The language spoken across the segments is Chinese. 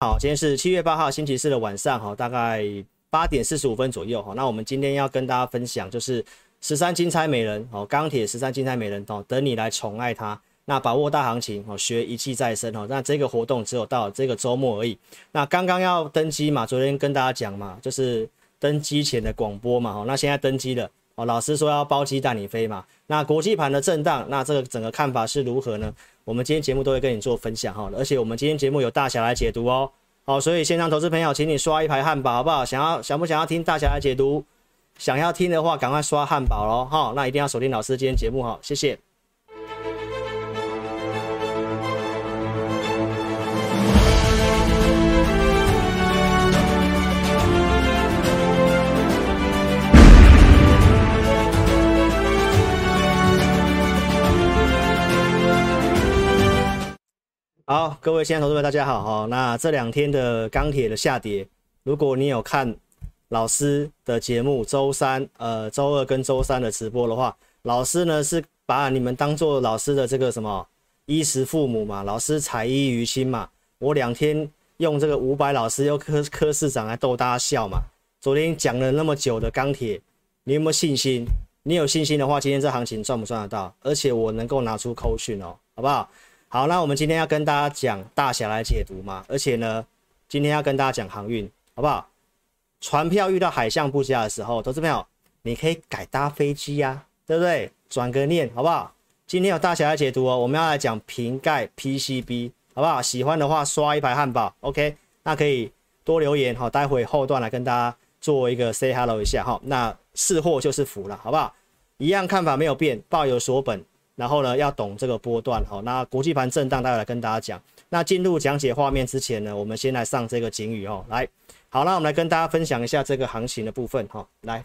好，今天是七月八号星期四的晚上哈，大概八点四十五分左右哈。那我们今天要跟大家分享就是十三金钗美人哦，钢铁十三金钗美人哦，等你来宠爱它。那把握大行情哦，学一技在身哦。那这个活动只有到这个周末而已。那刚刚要登机嘛，昨天跟大家讲嘛，就是登机前的广播嘛。哈，那现在登机了哦，老师说要包机带你飞嘛。那国际盘的震荡，那这个整个看法是如何呢？我们今天节目都会跟你做分享哈，而且我们今天节目有大侠来解读哦，好，所以线上投资朋友，请你刷一排汉堡好不好？想要想不想要听大侠来解读？想要听的话，赶快刷汉堡喽哈，那一定要锁定老师今天节目哈，谢谢。好，各位亲爱的投资们，大家好哈。那这两天的钢铁的下跌，如果你有看老师的节目，周三、呃周二跟周三的直播的话，老师呢是把你们当做老师的这个什么衣食父母嘛，老师才衣于亲嘛。我两天用这个五百老师又科科市长来逗大家笑嘛。昨天讲了那么久的钢铁，你有没有信心？你有信心的话，今天这行情赚不赚得到？而且我能够拿出扣讯哦，好不好？好，那我们今天要跟大家讲大侠来解读嘛，而且呢，今天要跟大家讲航运，好不好？船票遇到海象不佳的时候，投资朋友你可以改搭飞机呀、啊，对不对？转个念，好不好？今天有大侠来解读哦，我们要来讲瓶盖 PCB，好不好？喜欢的话刷一排汉堡，OK？那可以多留言哈，待会后段来跟大家做一个 say hello 一下哈。那是货就是福了，好不好？一样看法没有变，抱有所本。然后呢，要懂这个波段哈。那国际盘震荡，待会来跟大家讲。那进入讲解画面之前呢，我们先来上这个警语哦。来，好，那我们来跟大家分享一下这个行情的部分哈。来，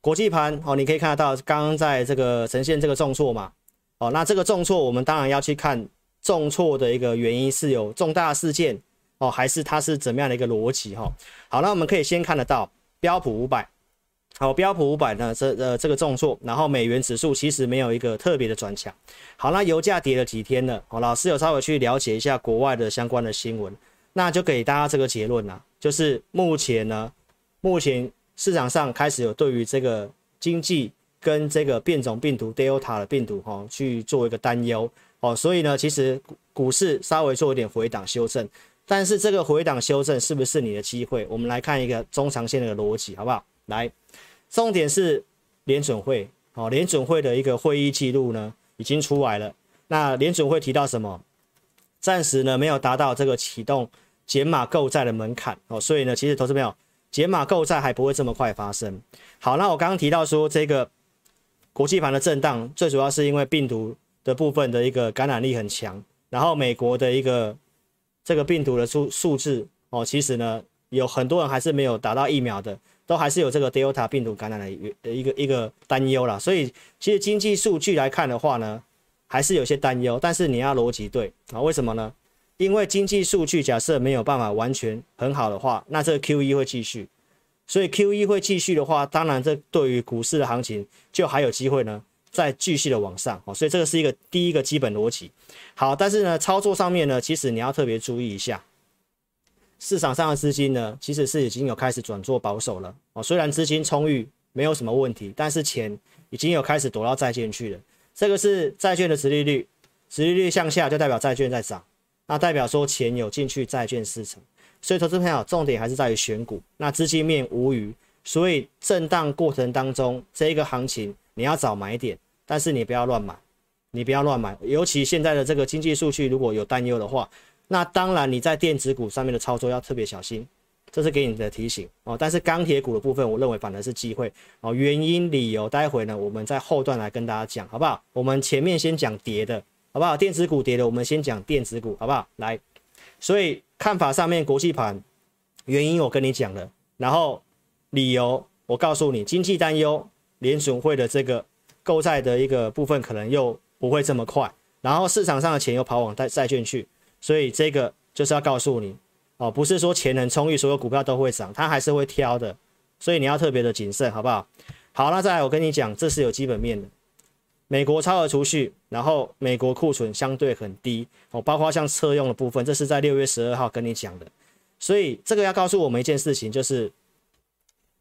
国际盘哦，你可以看得到，刚刚在这个呈现这个重挫嘛。哦，那这个重挫，我们当然要去看重挫的一个原因是有重大事件哦，还是它是怎么样的一个逻辑哈？好，那我们可以先看得到标普五百。好，标普五百呢，这呃这个重挫，然后美元指数其实没有一个特别的转强。好，那油价跌了几天了？好，老师有稍微去了解一下国外的相关的新闻，那就给大家这个结论啦，就是目前呢，目前市场上开始有对于这个经济跟这个变种病毒 Delta 的病毒哈去做一个担忧哦，所以呢，其实股市稍微做一点回档修正，但是这个回档修正是不是你的机会？我们来看一个中长线的逻辑，好不好？来。重点是联准会，哦，联准会的一个会议记录呢已经出来了。那联准会提到什么？暂时呢没有达到这个启动减码购债的门槛哦，所以呢，其实投资朋友减码购债还不会这么快发生。好，那我刚刚提到说这个国际盘的震荡，最主要是因为病毒的部分的一个感染力很强，然后美国的一个这个病毒的数数字哦，其实呢有很多人还是没有达到疫苗的。都还是有这个 Delta 病毒感染的一个一个担忧啦，所以其实经济数据来看的话呢，还是有些担忧。但是你要逻辑对啊，为什么呢？因为经济数据假设没有办法完全很好的话，那这个 QE 会继续，所以 QE 会继续的话，当然这对于股市的行情就还有机会呢，再继续的往上哦。所以这个是一个第一个基本逻辑。好，但是呢，操作上面呢，其实你要特别注意一下。市场上的资金呢，其实是已经有开始转做保守了哦。虽然资金充裕，没有什么问题，但是钱已经有开始躲到债券去了。这个是债券的殖利率，殖利率向下就代表债券在涨，那代表说钱有进去债券市场。所以投资朋友重点还是在于选股，那资金面无余，所以震荡过程当中这一个行情你要找买点，但是你不要乱买，你不要乱买，尤其现在的这个经济数据如果有担忧的话。那当然，你在电子股上面的操作要特别小心，这是给你的提醒哦。但是钢铁股的部分，我认为反而是机会哦。原因理由，待会呢，我们在后段来跟大家讲，好不好？我们前面先讲跌的，好不好？电子股跌的，我们先讲电子股，好不好？来，所以看法上面，国际盘原因我跟你讲了，然后理由我告诉你，经济担忧，联准会的这个购债的一个部分可能又不会这么快，然后市场上的钱又跑往债债券去。所以这个就是要告诉你哦，不是说钱很充裕，所有股票都会涨，它还是会挑的，所以你要特别的谨慎，好不好？好，那再来我跟你讲，这是有基本面的，美国超额储蓄，然后美国库存相对很低哦，包括像车用的部分，这是在六月十二号跟你讲的。所以这个要告诉我们一件事情，就是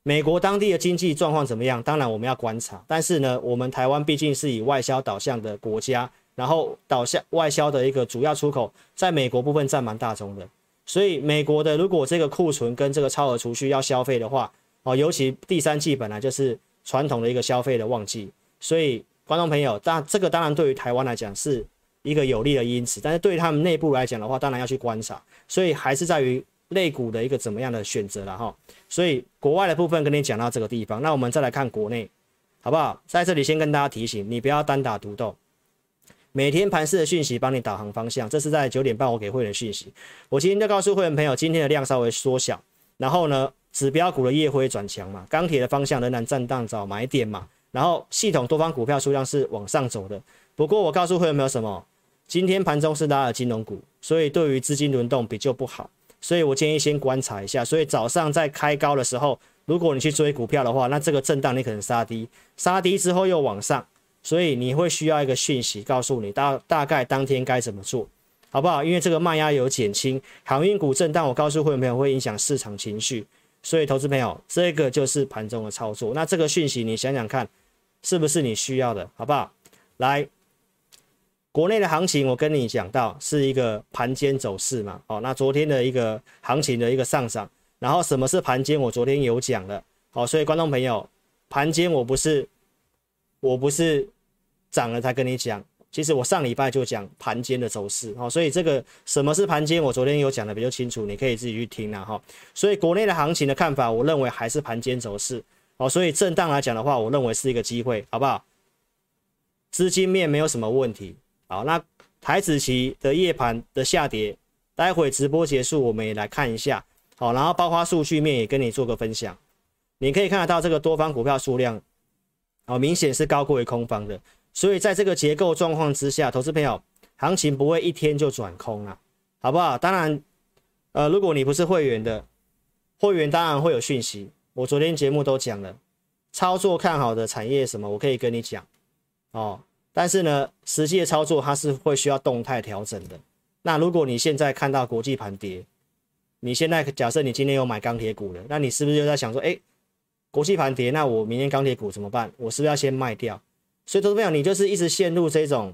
美国当地的经济状况怎么样？当然我们要观察，但是呢，我们台湾毕竟是以外销导向的国家，然后导向外销的一个主要出口，在美国部分占蛮大宗的。所以美国的如果这个库存跟这个超额储蓄要消费的话，哦，尤其第三季本来就是传统的一个消费的旺季，所以观众朋友，当这个当然对于台湾来讲是一个有利的因子，但是对于他们内部来讲的话，当然要去观察，所以还是在于。类股的一个怎么样的选择了哈，所以国外的部分跟你讲到这个地方，那我们再来看国内，好不好？在这里先跟大家提醒，你不要单打独斗，每天盘势的讯息帮你导航方向，这是在九点半我给会员讯息。我今天就告诉会员朋友，今天的量稍微缩小，然后呢，指标股的夜辉转强嘛，钢铁的方向仍然震荡找买点嘛，然后系统多方股票数量是往上走的。不过我告诉会员朋友什么？今天盘中是拉了金融股，所以对于资金轮动比较不好。所以我建议先观察一下。所以早上在开高的时候，如果你去追股票的话，那这个震荡你可能杀低，杀低之后又往上，所以你会需要一个讯息告诉你大大概当天该怎么做，好不好？因为这个卖压有减轻，航运股震荡，我告诉会员朋友会影响市场情绪，所以投资朋友这个就是盘中的操作。那这个讯息你想想看，是不是你需要的，好不好？来。国内的行情，我跟你讲到是一个盘间走势嘛，好，那昨天的一个行情的一个上涨，然后什么是盘间，我昨天有讲了，好，所以观众朋友，盘间我不是我不是涨了才跟你讲，其实我上礼拜就讲盘间的走势，好，所以这个什么是盘间，我昨天有讲的比较清楚，你可以自己去听了哈，所以国内的行情的看法，我认为还是盘间走势，好，所以震荡来讲的话，我认为是一个机会，好不好？资金面没有什么问题。好，那台指期的夜盘的下跌，待会直播结束，我们也来看一下。好，然后包括数据面也跟你做个分享。你可以看得到这个多方股票数量，哦，明显是高过于空方的。所以在这个结构状况之下，投资朋友，行情不会一天就转空了，好不好？当然，呃，如果你不是会员的，会员当然会有讯息。我昨天节目都讲了，操作看好的产业什么，我可以跟你讲，哦。但是呢，实际的操作它是会需要动态调整的。那如果你现在看到国际盘跌，你现在假设你今天有买钢铁股了，那你是不是就在想说，哎，国际盘跌，那我明天钢铁股怎么办？我是不是要先卖掉？所以投资朋友，你就是一直陷入这种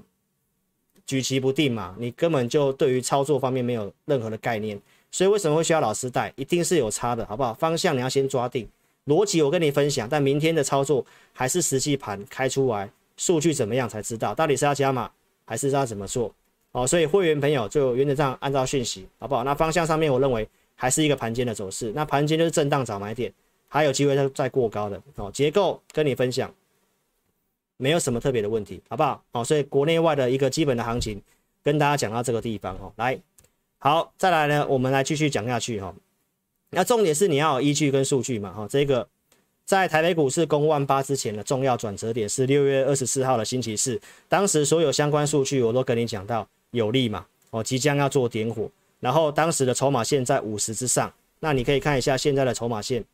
举棋不定嘛，你根本就对于操作方面没有任何的概念。所以为什么会需要老师带？一定是有差的，好不好？方向你要先抓定，逻辑我跟你分享，但明天的操作还是实际盘开出来。数据怎么样才知道到底是要加码还是要怎么做？哦，所以会员朋友就原则上按照讯息，好不好？那方向上面我认为还是一个盘间的走势，那盘间就是震荡找买点，还有机会再再过高的哦。结构跟你分享，没有什么特别的问题，好不好？哦，所以国内外的一个基本的行情跟大家讲到这个地方哦，来，好，再来呢，我们来继续讲下去哈。那重点是你要有依据跟数据嘛，哈，这个。在台北股市攻万八之前的重要转折点是六月二十四号的星期四，当时所有相关数据我都跟你讲到有利嘛，哦，即将要做点火，然后当时的筹码线在五十之上，那你可以看一下现在的筹码线，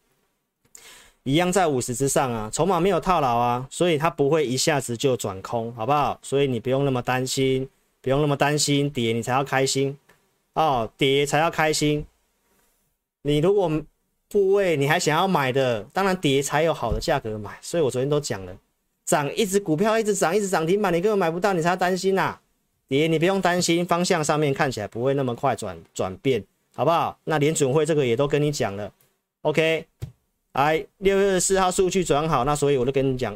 一样在五十之上啊，筹码没有套牢啊，所以它不会一下子就转空，好不好？所以你不用那么担心，不用那么担心跌你才要开心哦，跌才要开心，你如果。部位你还想要买的，当然跌才有好的价格买。所以我昨天都讲了，涨一只股票一直涨，一直涨停板，你根本买不到，你才要担心呐、啊。跌你不用担心，方向上面看起来不会那么快转转变，好不好？那联准会这个也都跟你讲了，OK。来，六月四号数据转好，那所以我就跟你讲，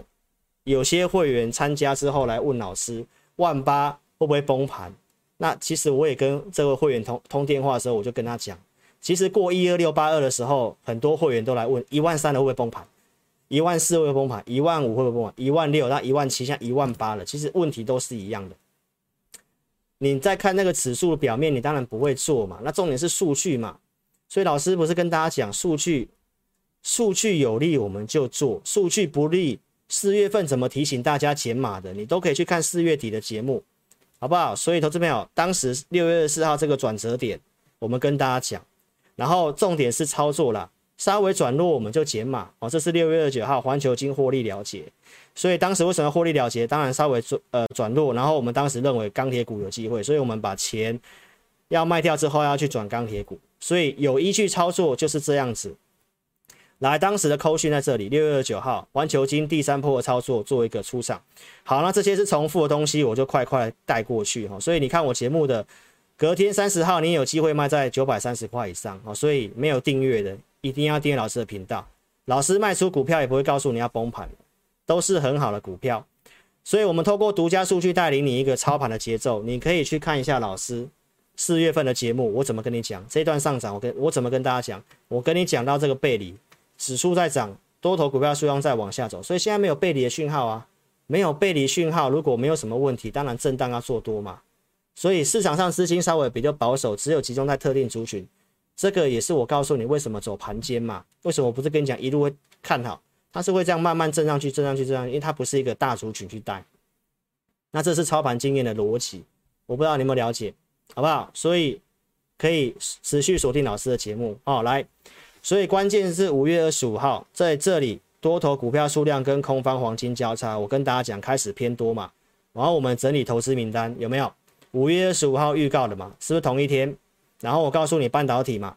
有些会员参加之后来问老师，万八会不会崩盘？那其实我也跟这位会员通通电话的时候，我就跟他讲。其实过一二六八二的时候，很多会员都来问一万三的会不会崩盘，一万四会不会崩盘，一万五会不会崩盘，一万六那一万七，现在一万八了。其实问题都是一样的。你在看那个指数的表面，你当然不会做嘛。那重点是数据嘛。所以老师不是跟大家讲，数据数据有利我们就做，数据不利，四月份怎么提醒大家减码的，你都可以去看四月底的节目，好不好？所以投资朋友，当时六月二十四号这个转折点，我们跟大家讲。然后重点是操作啦，稍微转弱我们就减码哦。这是六月二十九号环球金获利了结，所以当时为什么获利了结？当然稍微转呃转弱，然后我们当时认为钢铁股有机会，所以我们把钱要卖掉之后要去转钢铁股，所以有依据操作就是这样子。来，当时的扣讯在这里，六月二九号环球金第三波的操作做一个出场。好，那这些是重复的东西，我就快快带过去哈。所以你看我节目的。隔天三十号，你有机会卖在九百三十块以上哦，所以没有订阅的一定要订阅老师的频道。老师卖出股票也不会告诉你要崩盘，都是很好的股票。所以，我们透过独家数据带领你一个操盘的节奏。你可以去看一下老师四月份的节目，我怎么跟你讲这一段上涨，我跟我怎么跟大家讲，我跟你讲到这个背离指数在涨，多头股票数量在往下走，所以现在没有背离的讯号啊，没有背离讯号，如果没有什么问题，当然震荡要做多嘛。所以市场上资金稍微比较保守，只有集中在特定族群，这个也是我告诉你为什么走盘间嘛？为什么我不是跟你讲一路会看好？它是会这样慢慢震上去，震上去，震上去，因为它不是一个大族群去带。那这是操盘经验的逻辑，我不知道你有没有了解，好不好？所以可以持续锁定老师的节目哦。来，所以关键是五月二十五号在这里多头股票数量跟空方黄金交叉，我跟大家讲开始偏多嘛，然后我们整理投资名单有没有？五月二十五号预告的嘛，是不是同一天？然后我告诉你半导体嘛，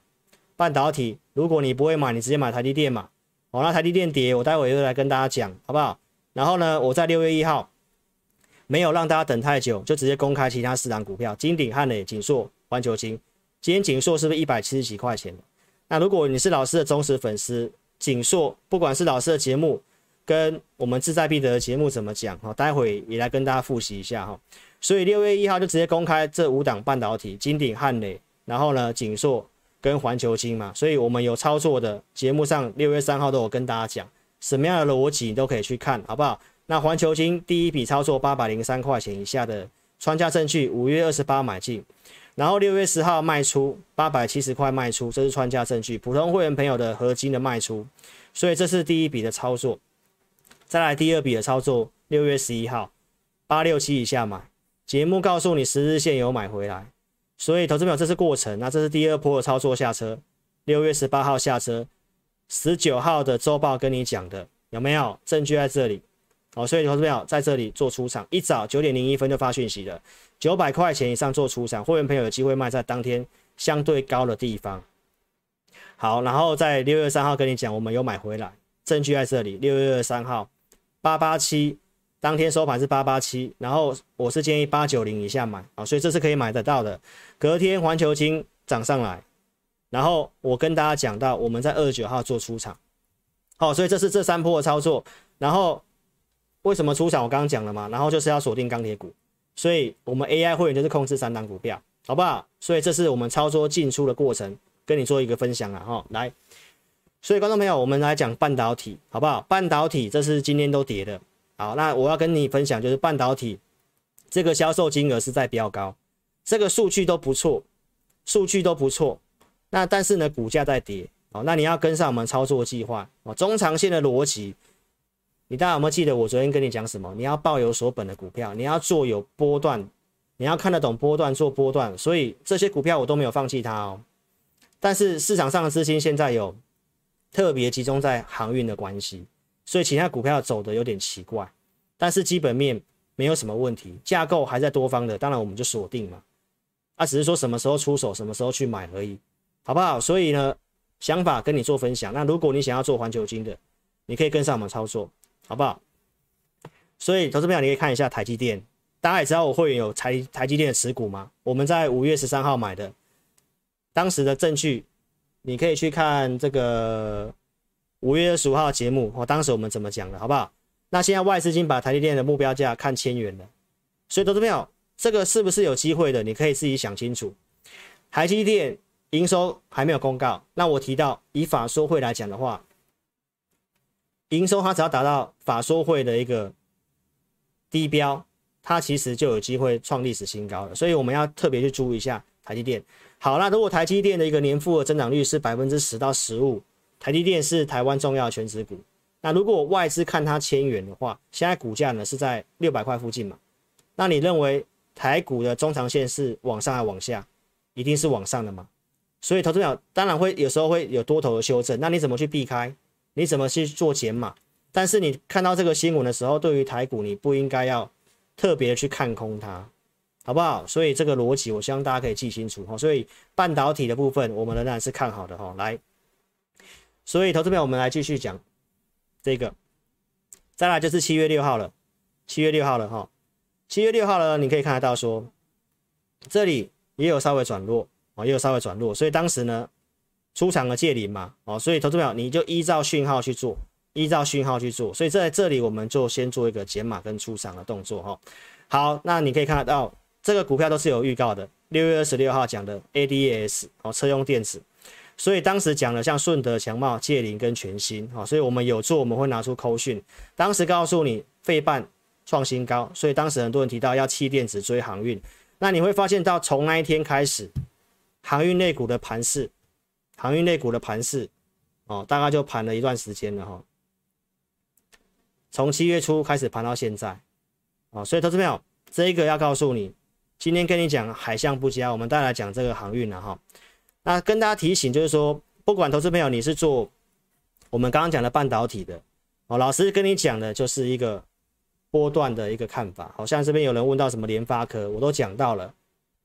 半导体，如果你不会买，你直接买台积电嘛。好，那台积电跌，我待会又来跟大家讲，好不好？然后呢，我在六月一号没有让大家等太久，就直接公开其他四档股票：金鼎、汉磊、景硕、环球金。今天景硕是不是一百七十几块钱？那如果你是老师的忠实粉丝，景硕不管是老师的节目跟我们志在必得的节目怎么讲，好，待会也来跟大家复习一下哈。所以六月一号就直接公开这五档半导体：金鼎、汉磊，然后呢，景硕跟环球金嘛。所以我们有操作的节目上，六月三号都有跟大家讲什么样的逻辑，你都可以去看，好不好？那环球金第一笔操作八百零三块钱以下的穿价证据，五月二十八买进，然后六月十号卖出八百七十块卖出，这是穿价证据。普通会员朋友的合金的卖出，所以这是第一笔的操作。再来第二笔的操作，六月十一号八六七以下买。节目告诉你十日线有买回来，所以投资朋友这是过程，那这是第二波的操作下车，六月十八号下车，十九号的周报跟你讲的有没有证据在这里？哦，所以投资朋友在这里做出场，一早九点零一分就发讯息了，九百块钱以上做出场，会员朋友有机会卖在当天相对高的地方。好，然后在六月三号跟你讲我们有买回来，证据在这里，六月三号八八七。当天收盘是八八七，然后我是建议八九零以下买啊，所以这是可以买得到的。隔天环球金涨上来，然后我跟大家讲到我们在二十九号做出场，好，所以这是这三波的操作。然后为什么出场？我刚刚讲了嘛，然后就是要锁定钢铁股，所以我们 AI 会员就是控制三档股票，好不好？所以这是我们操作进出的过程，跟你做一个分享啊，哈，来，所以观众朋友，我们来讲半导体，好不好？半导体这是今天都跌的。好，那我要跟你分享，就是半导体这个销售金额是在飙高，这个数据都不错，数据都不错。那但是呢，股价在跌。好，那你要跟上我们操作计划哦，中长线的逻辑。你大家有没有记得我昨天跟你讲什么？你要抱有所本的股票，你要做有波段，你要看得懂波段，做波段。所以这些股票我都没有放弃它哦。但是市场上的资金现在有特别集中在航运的关系。所以其他股票走的有点奇怪，但是基本面没有什么问题，架构还在多方的，当然我们就锁定嘛。啊，只是说什么时候出手，什么时候去买而已，好不好？所以呢，想法跟你做分享。那如果你想要做环球金的，你可以跟上我们操作，好不好？所以投资朋友，你可以看一下台积电，大家也知道我会员有台台积电的持股吗？我们在五月十三号买的，当时的证据，你可以去看这个。五月二十五号节目，我当时我们怎么讲的，好不好？那现在外资金把台积电的目标价看千元了，所以投资朋友，这个是不是有机会的？你可以自己想清楚。台积电营收还没有公告，那我提到以法说会来讲的话，营收它只要达到法说会的一个低标，它其实就有机会创历史新高了。所以我们要特别去注意一下台积电。好，那如果台积电的一个年复合增长率是百分之十到十五。台积电是台湾重要的权值股，那如果外资看它千元的话，现在股价呢是在六百块附近嘛？那你认为台股的中长线是往上还是往下？一定是往上的嘛？所以投资者当然会有时候会有多头的修正，那你怎么去避开？你怎么去做减码？但是你看到这个新闻的时候，对于台股你不应该要特别去看空它，好不好？所以这个逻辑我希望大家可以记清楚哈。所以半导体的部分我们仍然是看好的哈。来，所以投资表我们来继续讲这个，再来就是七月六号了，七月六号了哈。七月六号了，你可以看得到说这里也有稍微转弱。啊，也有稍微转弱，所以当时呢，出场的借零嘛，哦，所以投资表你就依照讯号去做，依照讯号去做，所以在这里我们就先做一个减码跟出场的动作哈。好，那你可以看得到这个股票都是有预告的，六月二十六号讲的 A D S 哦，车用电子，所以当时讲了像顺德强茂、借零跟全新，哦，所以我们有做，我们会拿出扣讯，当时告诉你费半创新高，所以当时很多人提到要弃电子追航运，那你会发现到从那一天开始。航运类股的盘势，航运类股的盘势，哦，大概就盘了一段时间了哈。从七月初开始盘到现在，哦，所以投资朋友，这一个要告诉你，今天跟你讲海象不佳，我们再来讲这个航运了哈。那跟大家提醒就是说，不管投资朋友你是做我们刚刚讲的半导体的，哦，老师跟你讲的就是一个波段的一个看法。好像这边有人问到什么联发科，我都讲到了。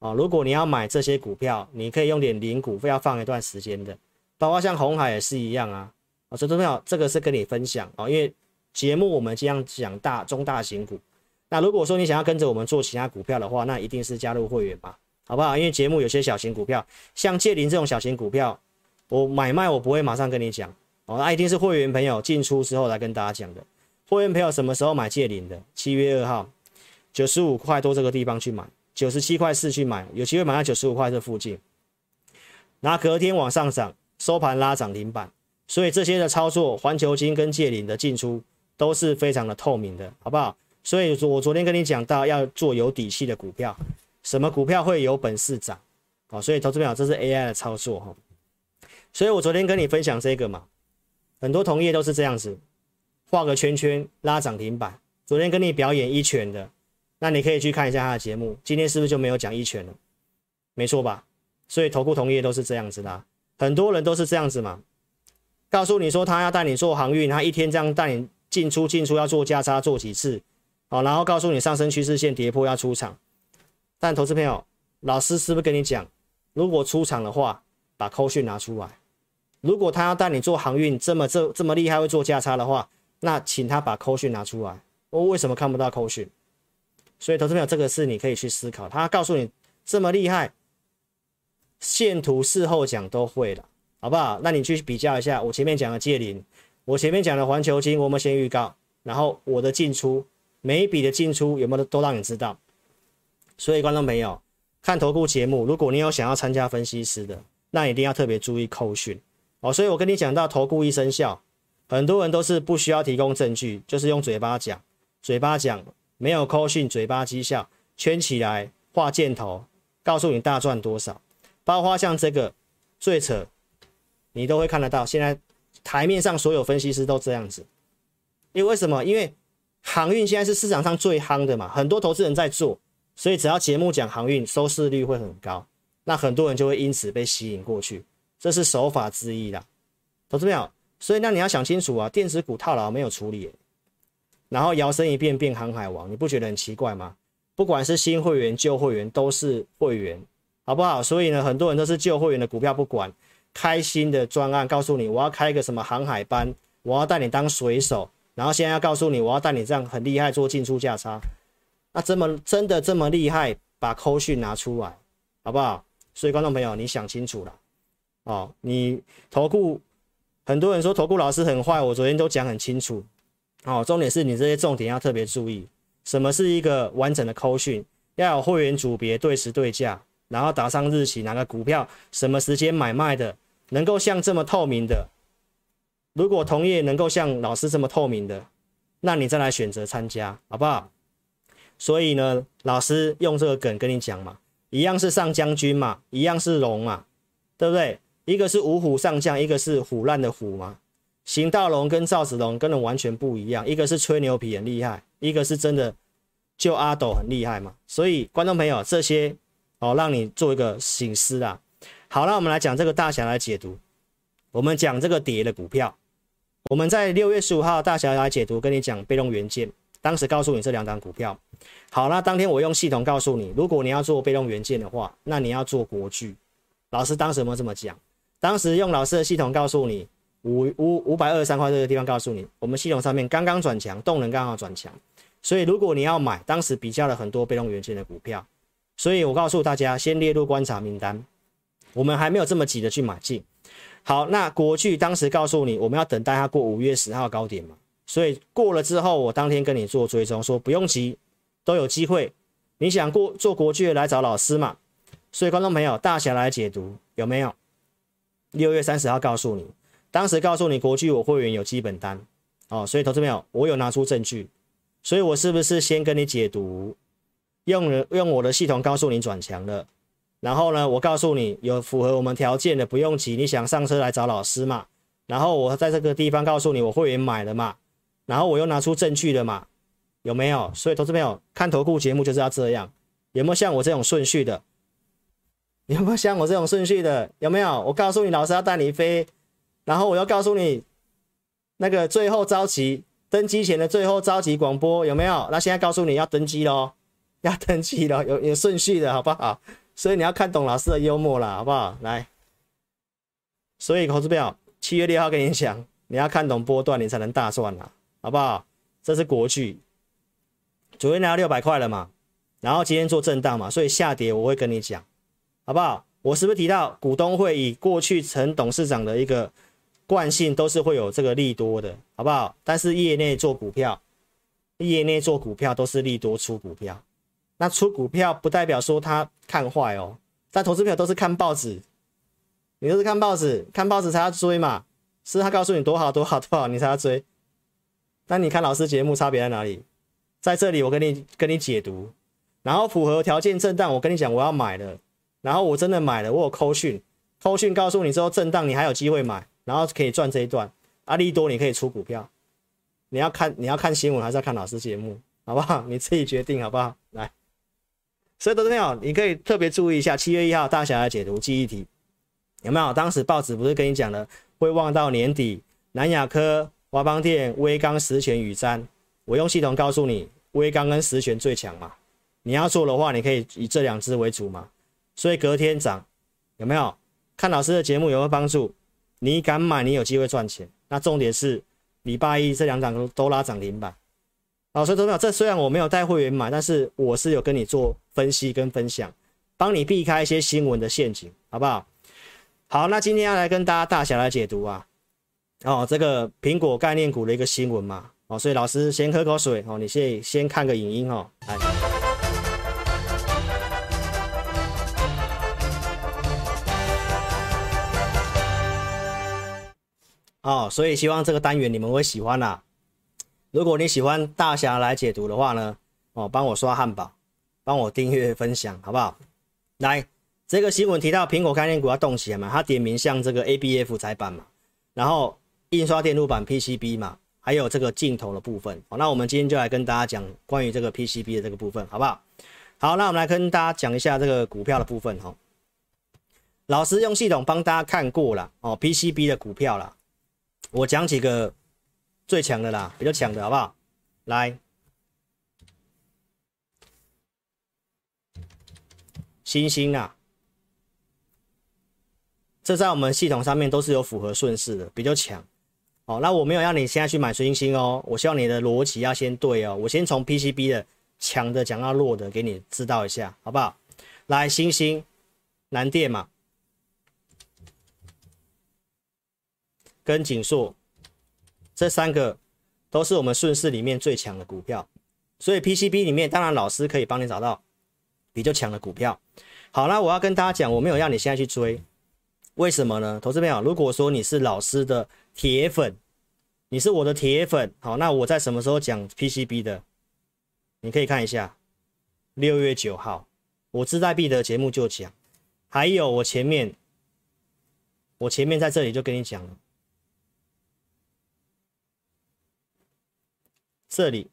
啊，如果你要买这些股票，你可以用点零股，非要放一段时间的，包括像红海也是一样啊。啊，所以重要，这个是跟你分享啊，因为节目我们这样讲大中大型股。那如果说你想要跟着我们做其他股票的话，那一定是加入会员吧，好不好？因为节目有些小型股票，像借零这种小型股票，我买卖我不会马上跟你讲哦，那一定是会员朋友进出之后来跟大家讲的。会员朋友什么时候买借零的？七月二号，九十五块多这个地方去买。九十七块四去买，有机会买到九十五块这附近，那隔天往上涨，收盘拉涨停板，所以这些的操作，环球金跟借领的进出都是非常的透明的，好不好？所以我昨天跟你讲到要做有底气的股票，什么股票会有本事涨？好，所以投资朋友，这是 AI 的操作哈。所以我昨天跟你分享这个嘛，很多同业都是这样子，画个圈圈拉涨停板。昨天跟你表演一拳的。那你可以去看一下他的节目，今天是不是就没有讲一拳了？没错吧？所以投顾同业都是这样子的，很多人都是这样子嘛。告诉你说他要带你做航运，他一天这样带你进出进出要做价差做几次，好，然后告诉你上升趋势线跌破要出场。但投资朋友，老师是不是跟你讲，如果出场的话，把扣讯拿出来。如果他要带你做航运这么这这么厉害会做价差的话，那请他把扣讯拿出来。我为什么看不到扣讯？所以，投资朋友，这个是你可以去思考。他告诉你这么厉害，线图事后讲都会了，好不好？那你去比较一下，我前面讲的借零，我前面讲的环球金，我们先预告，然后我的进出，每一笔的进出有没有都让你知道。所以，观众朋友看投顾节目，如果你有想要参加分析师的，那一定要特别注意扣讯哦。所以我跟你讲到投顾一生效，很多人都是不需要提供证据，就是用嘴巴讲，嘴巴讲。没有扣讯，嘴巴讥笑圈起来画箭头，告诉你大赚多少。包括像这个最扯，你都会看得到。现在台面上所有分析师都这样子，因为为什么？因为航运现在是市场上最夯的嘛，很多投资人在做，所以只要节目讲航运，收视率会很高，那很多人就会因此被吸引过去，这是手法之一啦。投资没有？所以那你要想清楚啊，电子股套牢没有处理。然后摇身一变变航海王，你不觉得很奇怪吗？不管是新会员、旧会员，都是会员，好不好？所以呢，很多人都是旧会员的股票不管，开新的专案，告诉你我要开一个什么航海班，我要带你当水手，然后现在要告诉你我要带你这样很厉害做进出价差，那这么真的这么厉害，把扣讯拿出来，好不好？所以观众朋友，你想清楚了哦。你投顾很多人说投顾老师很坏，我昨天都讲很清楚。哦，重点是你这些重点要特别注意，什么是一个完整的扣讯？要有会员组别对时对价，然后打上日期，哪个股票什么时间买卖的，能够像这么透明的。如果同业能够像老师这么透明的，那你再来选择参加，好不好？所以呢，老师用这个梗跟你讲嘛，一样是上将军嘛，一样是龙嘛，对不对？一个是五虎上将，一个是虎烂的虎嘛。邢道龙跟赵子龙跟人完全不一样，一个是吹牛皮很厉害，一个是真的救阿斗很厉害嘛。所以观众朋友，这些哦，让你做一个醒思啦。好，那我们来讲这个大侠来解读。我们讲这个跌的股票，我们在六月十五号大侠来解读，跟你讲被动元件，当时告诉你这两档股票。好，那当天我用系统告诉你，如果你要做被动元件的话，那你要做国巨。老师当时有没有这么讲？当时用老师的系统告诉你，五五五百二十三块这个地方告诉你，我们系统上面刚刚转强，动能刚好转强，所以如果你要买，当时比较了很多被动元件的股票，所以我告诉大家，先列入观察名单，我们还没有这么急的去买进。好，那国巨当时告诉你，我们要等待它过五月十号高点嘛，所以过了之后，我当天跟你做追踪，说不用急，都有机会。你想过做国巨来找老师嘛？所以观众朋友，大侠来解读有没有？六月三十号告诉你，当时告诉你国巨我会员有基本单哦，所以投资朋友，我有拿出证据，所以我是不是先跟你解读，用用我的系统告诉你转强了？然后呢，我告诉你有符合我们条件的，不用急，你想上车来找老师嘛？然后我在这个地方告诉你，我会员买了嘛？然后我又拿出证据了嘛？有没有？所以投资朋友看投顾节目就是要这样，有没有像我这种顺序的？有没有像我这种顺序的？有没有？我告诉你，老师要带你飞，然后我要告诉你那个最后召集登机前的最后召集广播有没有？那现在告诉你要登机喽，要登机了，有有顺序的好不好？所以你要看懂老师的幽默啦，好不好？来，所以投资表七月六号跟你讲，你要看懂波段，你才能大赚啦，好不好？这是国巨，昨天拿到六百块了嘛，然后今天做震荡嘛，所以下跌我会跟你讲，好不好？我是不是提到股东会以过去陈董事长的一个惯性，都是会有这个利多的，好不好？但是业内做股票，业内做股票都是利多出股票。那出股票不代表说他看坏哦，但投资票都是看报纸，你都是看报纸，看报纸才要追嘛，是他告诉你多好多好多好，你才要追。那你看老师节目差别在哪里？在这里我跟你跟你解读，然后符合条件震荡，我跟你讲我要买了，然后我真的买了，我有扣讯，扣讯告诉你之后震荡你还有机会买，然后可以赚这一段，阿利多你可以出股票，你要看你要看新闻还是要看老师节目，好不好？你自己决定好不好？来。所以，投资朋友，你可以特别注意一下，七月一号大小来解读记忆题有没有？当时报纸不是跟你讲了，会望到年底，南亚科、华邦电、威刚、十銓、宇瞻，我用系统告诉你，威刚跟十銓最强嘛。你要做的话，你可以以这两只为主嘛。所以隔天涨，有没有？看老师的节目有没有帮助？你敢买，你有机会赚钱。那重点是礼拜一这两档都拉涨停板。好，所以投资朋友，这虽然我没有带会员买，但是我是有跟你做分析跟分享，帮你避开一些新闻的陷阱，好不好？好，那今天要来跟大家大侠来解读啊，哦，这个苹果概念股的一个新闻嘛，哦，所以老师先喝口水哦，你先先看个影音哦，来，哦，所以希望这个单元你们会喜欢啦。如果你喜欢大侠来解读的话呢，哦，帮我刷汉堡，帮我订阅分享，好不好？来，这个新闻提到苹果概念股要动起来嘛，它点名像这个 ABF 载板嘛，然后印刷电路板 PCB 嘛，还有这个镜头的部分。好，那我们今天就来跟大家讲关于这个 PCB 的这个部分，好不好？好，那我们来跟大家讲一下这个股票的部分哈。老师用系统帮大家看过了哦，PCB 的股票了，我讲几个。最强的啦，比较强的好不好？来，星星啊，这在我们系统上面都是有符合顺势的，比较强。哦，那我没有让你现在去买星星哦，我希望你的逻辑要先对哦。我先从 PCB 的强的讲到弱的，给你知道一下，好不好？来，星星，南电嘛，跟景硕。这三个都是我们顺势里面最强的股票，所以 PCB 里面当然老师可以帮你找到比较强的股票。好，那我要跟大家讲，我没有让你现在去追，为什么呢？投资朋友，如果说你是老师的铁粉，你是我的铁粉，好，那我在什么时候讲 PCB 的？你可以看一下，六月九号，我自在必得节目就讲，还有我前面，我前面在这里就跟你讲了。这里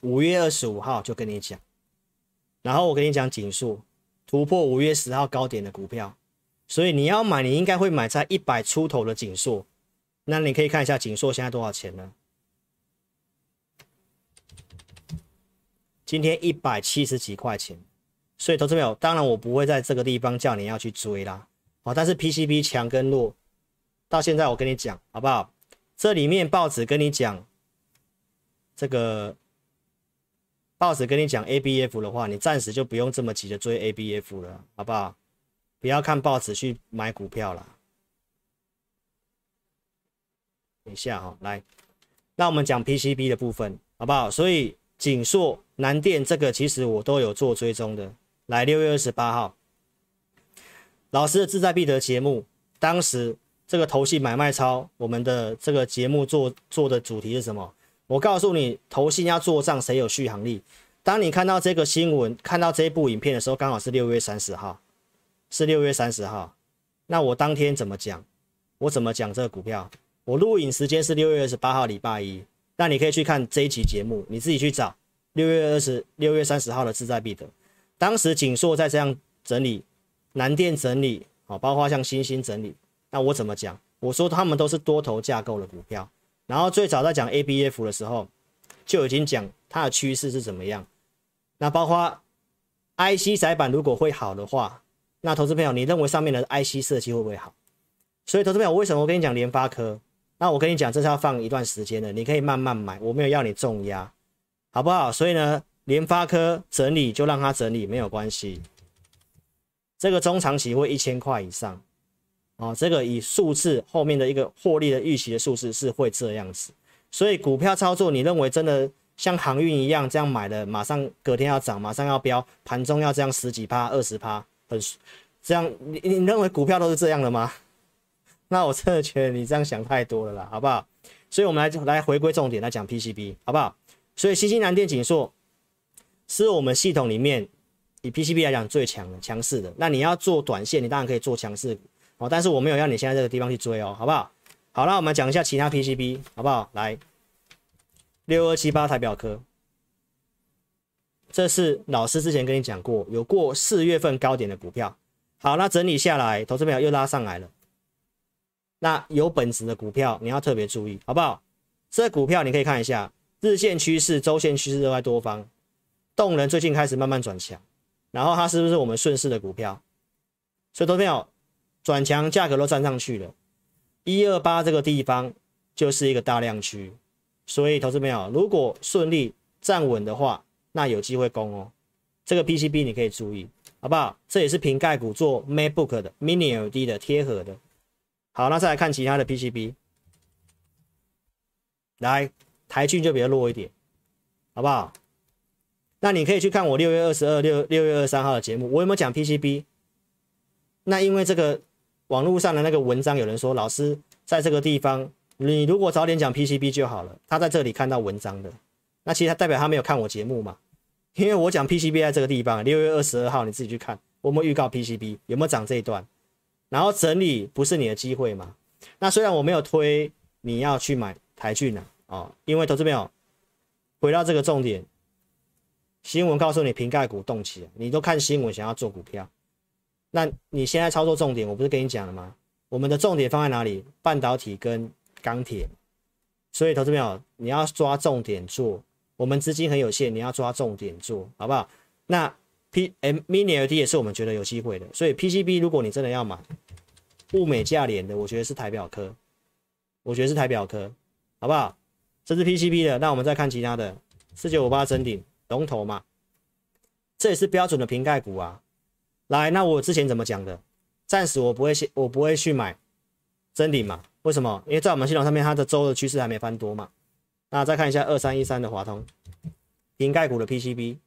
五月二十五号就跟你讲，然后我跟你讲景硕，突破五月十号高点的股票，所以你要买，你应该会买在一百出头的景硕。那你可以看一下景硕现在多少钱呢？今天一百七十几块钱。所以投资朋友，当然我不会在这个地方叫你要去追啦。好，但是 PCB 强跟弱，到现在我跟你讲好不好？这里面报纸跟你讲这个。报纸跟你讲 ABF 的话，你暂时就不用这么急着追 ABF 了，好不好？不要看报纸去买股票了。等一下哈、哦，来，那我们讲 PCB 的部分，好不好？所以景硕、南电这个其实我都有做追踪的。来，六月二十八号，老师的志在必得节目，当时这个投信买卖超，我们的这个节目做做的主题是什么？我告诉你，投信要做账，谁有续航力？当你看到这个新闻，看到这部影片的时候，刚好是六月三十号，是六月三十号。那我当天怎么讲？我怎么讲这个股票？我录影时间是六月二十八号，礼拜一。那你可以去看这一期节目，你自己去找六月二十六月三十号的志在必得。当时景硕在这样整理，南电整理，好，包括像星星整理。那我怎么讲？我说他们都是多头架构的股票。然后最早在讲 ABF 的时候，就已经讲它的趋势是怎么样。那包括 IC 窄板如果会好的话，那投资朋友你认为上面的 IC 设计会不会好？所以投资朋友为什么我跟你讲联发科？那我跟你讲这是要放一段时间的，你可以慢慢买，我没有要你重压，好不好？所以呢，联发科整理就让它整理没有关系。这个中长期会一千块以上。哦，这个以数字后面的一个获利的预期的数字是会这样子，所以股票操作，你认为真的像航运一样这样买的，马上隔天要涨，马上要飙，盘中要这样十几趴、二十趴，很这样，你你认为股票都是这样的吗？那我真的觉得你这样想太多了啦，好不好？所以我们来来回归重点来讲 PCB，好不好？所以欣兴、南电、景硕是我们系统里面以 PCB 来讲最强的、强势的。那你要做短线，你当然可以做强势股。哦，但是我没有要你现在这个地方去追哦，好不好？好，那我们讲一下其他 PCB，好不好？来，六二七八台表科，这是老师之前跟你讲过，有过四月份高点的股票。好，那整理下来，投资朋友又拉上来了。那有本质的股票，你要特别注意，好不好？这股票你可以看一下，日线趋势、周线趋势都在多方，动能最近开始慢慢转强，然后它是不是我们顺势的股票？所以投资朋友。转强，价格都站上去了，一二八这个地方就是一个大量区，所以投资朋友如果顺利站稳的话，那有机会攻哦。这个 PCB 你可以注意，好不好？这也是瓶盖股做 MacBook 的 Mini LED 的贴合的。好，那再来看其他的 PCB，来台郡就比较弱一点，好不好？那你可以去看我六月二十二、六六月二十三号的节目，我有没有讲 PCB？那因为这个。网络上的那个文章，有人说老师在这个地方，你如果早点讲 PCB 就好了。他在这里看到文章的，那其实他代表他没有看我节目嘛？因为我讲 PCB 在这个地方，六月二十二号你自己去看，我们预告 PCB 有没有涨这一段，然后整理不是你的机会嘛？那虽然我没有推你要去买台郡啊，哦，因为投资朋友回到这个重点，新闻告诉你瓶盖股动起来，你都看新闻想要做股票。那你现在操作重点，我不是跟你讲了吗？我们的重点放在哪里？半导体跟钢铁。所以投资朋友，你要抓重点做。我们资金很有限，你要抓重点做，好不好？那 P M Mini LED 也是我们觉得有机会的。所以 PCB 如果你真的要买，物美价廉的，我觉得是台表科，我觉得是台表科，好不好？这是 PCB 的，那我们再看其他的，四九五八臻鼎龙头嘛，这也是标准的瓶盖股啊。来，那我之前怎么讲的？暂时我不会先，我不会去买臻鼎嘛？为什么？因为在我们系统上面，它的周的趋势还没翻多嘛。那再看一下二三一三的华通，瓶盖股的 PCB。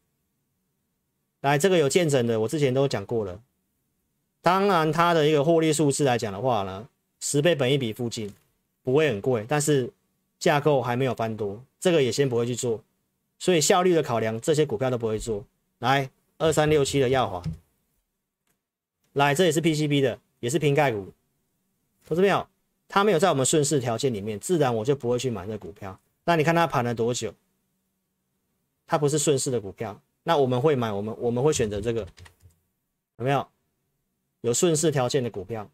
来，这个有见证的，我之前都讲过了。当然，它的一个获利数字来讲的话呢，十倍本一比附近不会很贵，但是架构还没有翻多，这个也先不会去做。所以效率的考量，这些股票都不会做。来，二三六七的耀华。来，这也是 PCB 的，也是瓶盖股。投资朋友，它没有在我们顺势条件里面，自然我就不会去买那股票。那你看它盘了多久？它不是顺势的股票，那我们会买，我们我们会选择这个。有没有？有顺势条件的股票，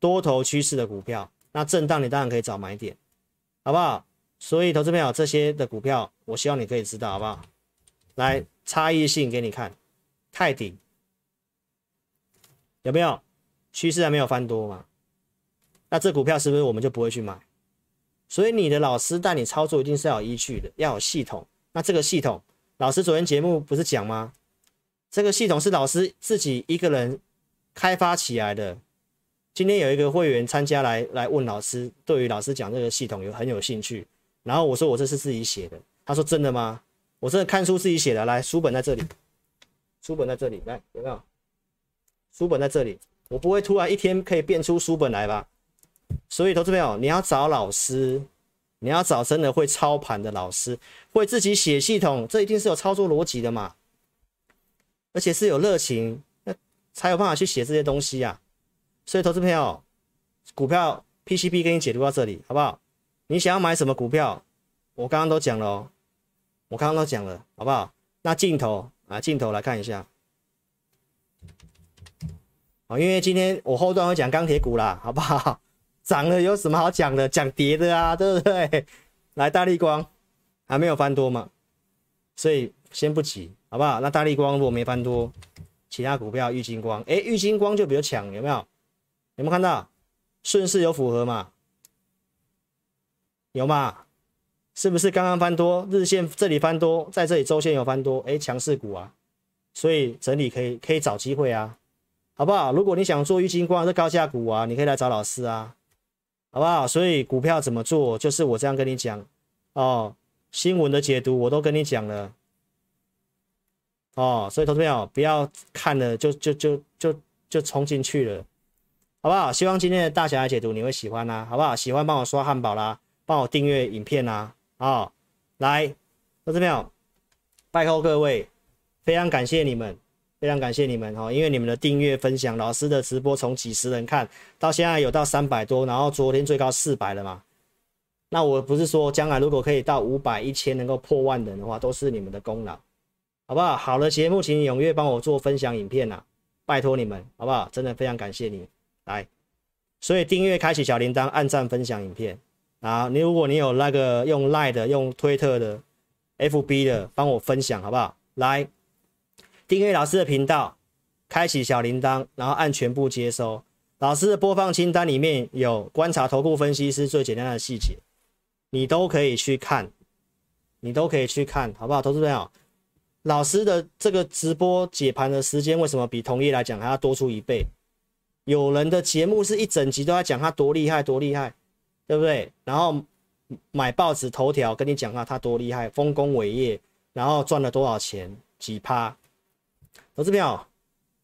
多头趋势的股票，那震荡你当然可以找买点，好不好？所以投资朋友这些的股票，我希望你可以知道，好不好？来，差异性给你看，泰鼎有没有？趋势还没有翻多嘛？那这股票是不是我们就不会去买？所以你的老师带你操作一定是要有依据的，要有系统。那这个系统，老师昨天节目不是讲吗？这个系统是老师自己一个人开发起来的。今天有一个会员参加来来问老师，对于老师讲这个系统有很有兴趣。然后我说我这是自己写的，他说真的吗？我真的看书自己写的。来，书本在这里，书本在这里，来有没有？书本在这里，我不会突然一天可以变出书本来吧？所以，投资朋友，你要找老师，你要找真的会操盘的老师，会自己写系统，这一定是有操作逻辑的嘛，而且是有热情，那才有办法去写这些东西啊。所以，投资朋友，股票 PCB 给你解读到这里，好不好？你想要买什么股票？我刚刚都讲了哦，我刚刚都讲了，好不好？那镜头啊，镜头来看一下。因为今天我后段会讲钢铁股啦，好不好？涨了有什么好讲的？讲跌的啊，对不对？来，大立光还没有翻多嘛，所以先不急，好不好？那大立光如果没翻多，其他股票玉金光，哎，玉晶光就比较强，有没有？有没有看到？顺势有符合嘛？有嘛？是不是刚刚翻多？日线这里翻多，在这里周线有翻多，哎，强势股啊，所以整理可以可以找机会啊，好不好？如果你想做郁金光这高价股啊，你可以来找老师啊。好不好？所以股票怎么做，就是我这样跟你讲哦。新闻的解读我都跟你讲了哦。所以投资朋友不要看了就就就就就冲进去了，好不好？希望今天的大侠来解读你会喜欢啦，好不好？喜欢帮我刷汉堡啦，帮我订阅影片啦，啊、哦。来，投资朋友，拜托各位，非常感谢你们。非常感谢你们哈，因为你们的订阅分享，老师的直播从几十人看到现在有到三百多，然后昨天最高四百了嘛。那我不是说将来如果可以到五百、一千能够破万人的话，都是你们的功劳，好不好？好的节目，请踊跃帮我做分享影片呐，拜托你们，好不好？真的非常感谢你来，所以订阅、开启小铃铛、按赞、分享影片啊。你如果你有那个用 Line 的、用推特的、FB 的，帮我分享好不好？来。订阅老师的频道，开启小铃铛，然后按全部接收。老师的播放清单里面有观察投顾分析师最简单的细节，你都可以去看，你都可以去看，好不好？投资朋友，老师的这个直播解盘的时间为什么比同业来讲还要多出一倍？有人的节目是一整集都在讲他多厉害多厉害，对不对？然后买报纸头条跟你讲啊他多厉害，丰功伟业，然后赚了多少钱，几趴。投资票，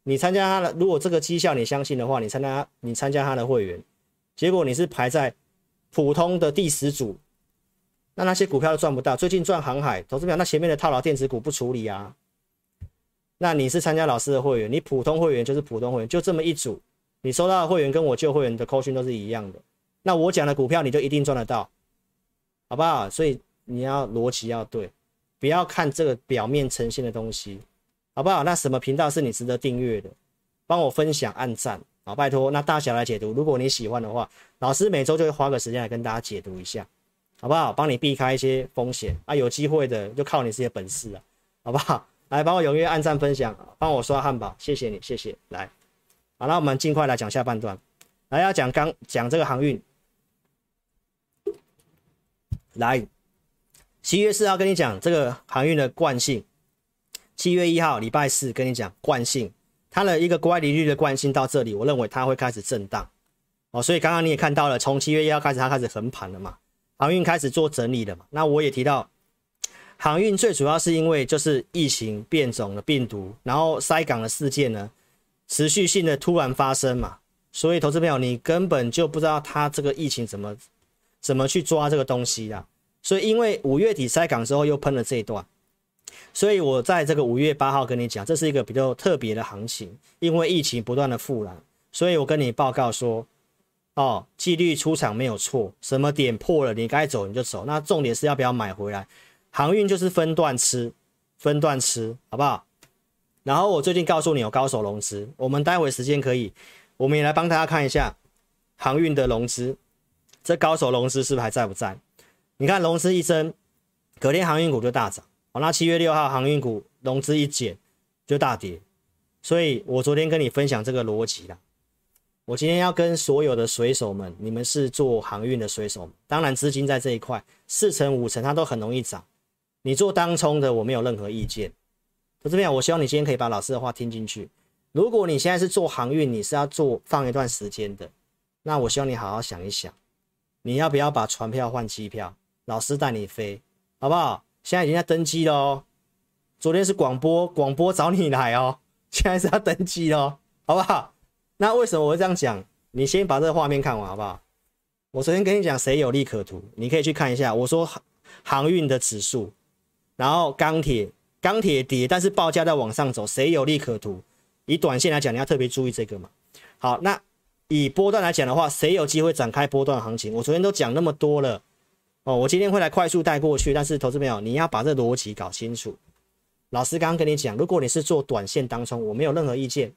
你参加他的，如果这个绩效你相信的话，你参加你参加他的会员，结果你是排在普通的第十组，那那些股票都赚不到。最近赚航海，投资票，那前面的套牢电子股不处理啊？那你是参加老师的会员，你普通会员就是普通会员，就这么一组，你收到的会员跟我旧会员的扣讯都是一样的。那我讲的股票你就一定赚得到，好不好？所以你要逻辑要对，不要看这个表面呈现的东西。好不好？那什么频道是你值得订阅的？帮我分享、按赞，好，拜托。那大小来解读，如果你喜欢的话，老师每周就会花个时间来跟大家解读一下，好不好？帮你避开一些风险啊，有机会的就靠你自己的本事啊，好不好？来，帮我踊跃按赞、分享，帮我刷汉堡，谢谢你，谢谢。来，好，那我们尽快来讲下半段，来要讲刚讲这个航运，来，七月四号跟你讲这个航运的惯性。七月一号礼拜四跟你讲惯性，它的一个乖离率的惯性到这里，我认为它会开始震荡哦。所以刚刚你也看到了，从七月一号开始，它开始横盘了嘛，航运开始做整理了嘛。那我也提到，航运最主要是因为就是疫情变种的病毒，然后塞港的事件呢，持续性的突然发生嘛，所以投资朋友你根本就不知道它这个疫情怎么怎么去抓这个东西啦。所以因为五月底塞港之后又喷了这一段。所以我在这个五月八号跟你讲，这是一个比较特别的行情，因为疫情不断的复燃，所以我跟你报告说，哦，纪律出场没有错，什么点破了，你该走你就走，那重点是要不要买回来。航运就是分段吃，分段吃，好不好？然后我最近告诉你有高手融资，我们待会时间可以，我们也来帮大家看一下航运的融资，这高手融资是不是还在不在？你看融资一升，隔天航运股就大涨。好，那七月六号航运股融资一减就大跌，所以我昨天跟你分享这个逻辑啦。我今天要跟所有的水手们，你们是做航运的水手，当然资金在这一块四成五成它都很容易涨。你做当冲的，我没有任何意见。就这边，我希望你今天可以把老师的话听进去。如果你现在是做航运，你是要做放一段时间的，那我希望你好好想一想，你要不要把船票换机票？老师带你飞，好不好？现在已经在登机了哦，昨天是广播，广播找你来哦，现在是要登机哦，好不好？那为什么我会这样讲？你先把这个画面看完好不好？我昨天跟你讲谁有利可图，你可以去看一下。我说航航运的指数，然后钢铁钢铁跌，但是报价在往上走，谁有利可图？以短线来讲，你要特别注意这个嘛。好，那以波段来讲的话，谁有机会展开波段行情？我昨天都讲那么多了。哦，我今天会来快速带过去，但是投资朋友，你要把这逻辑搞清楚。老师刚刚跟你讲，如果你是做短线当冲，我没有任何意见，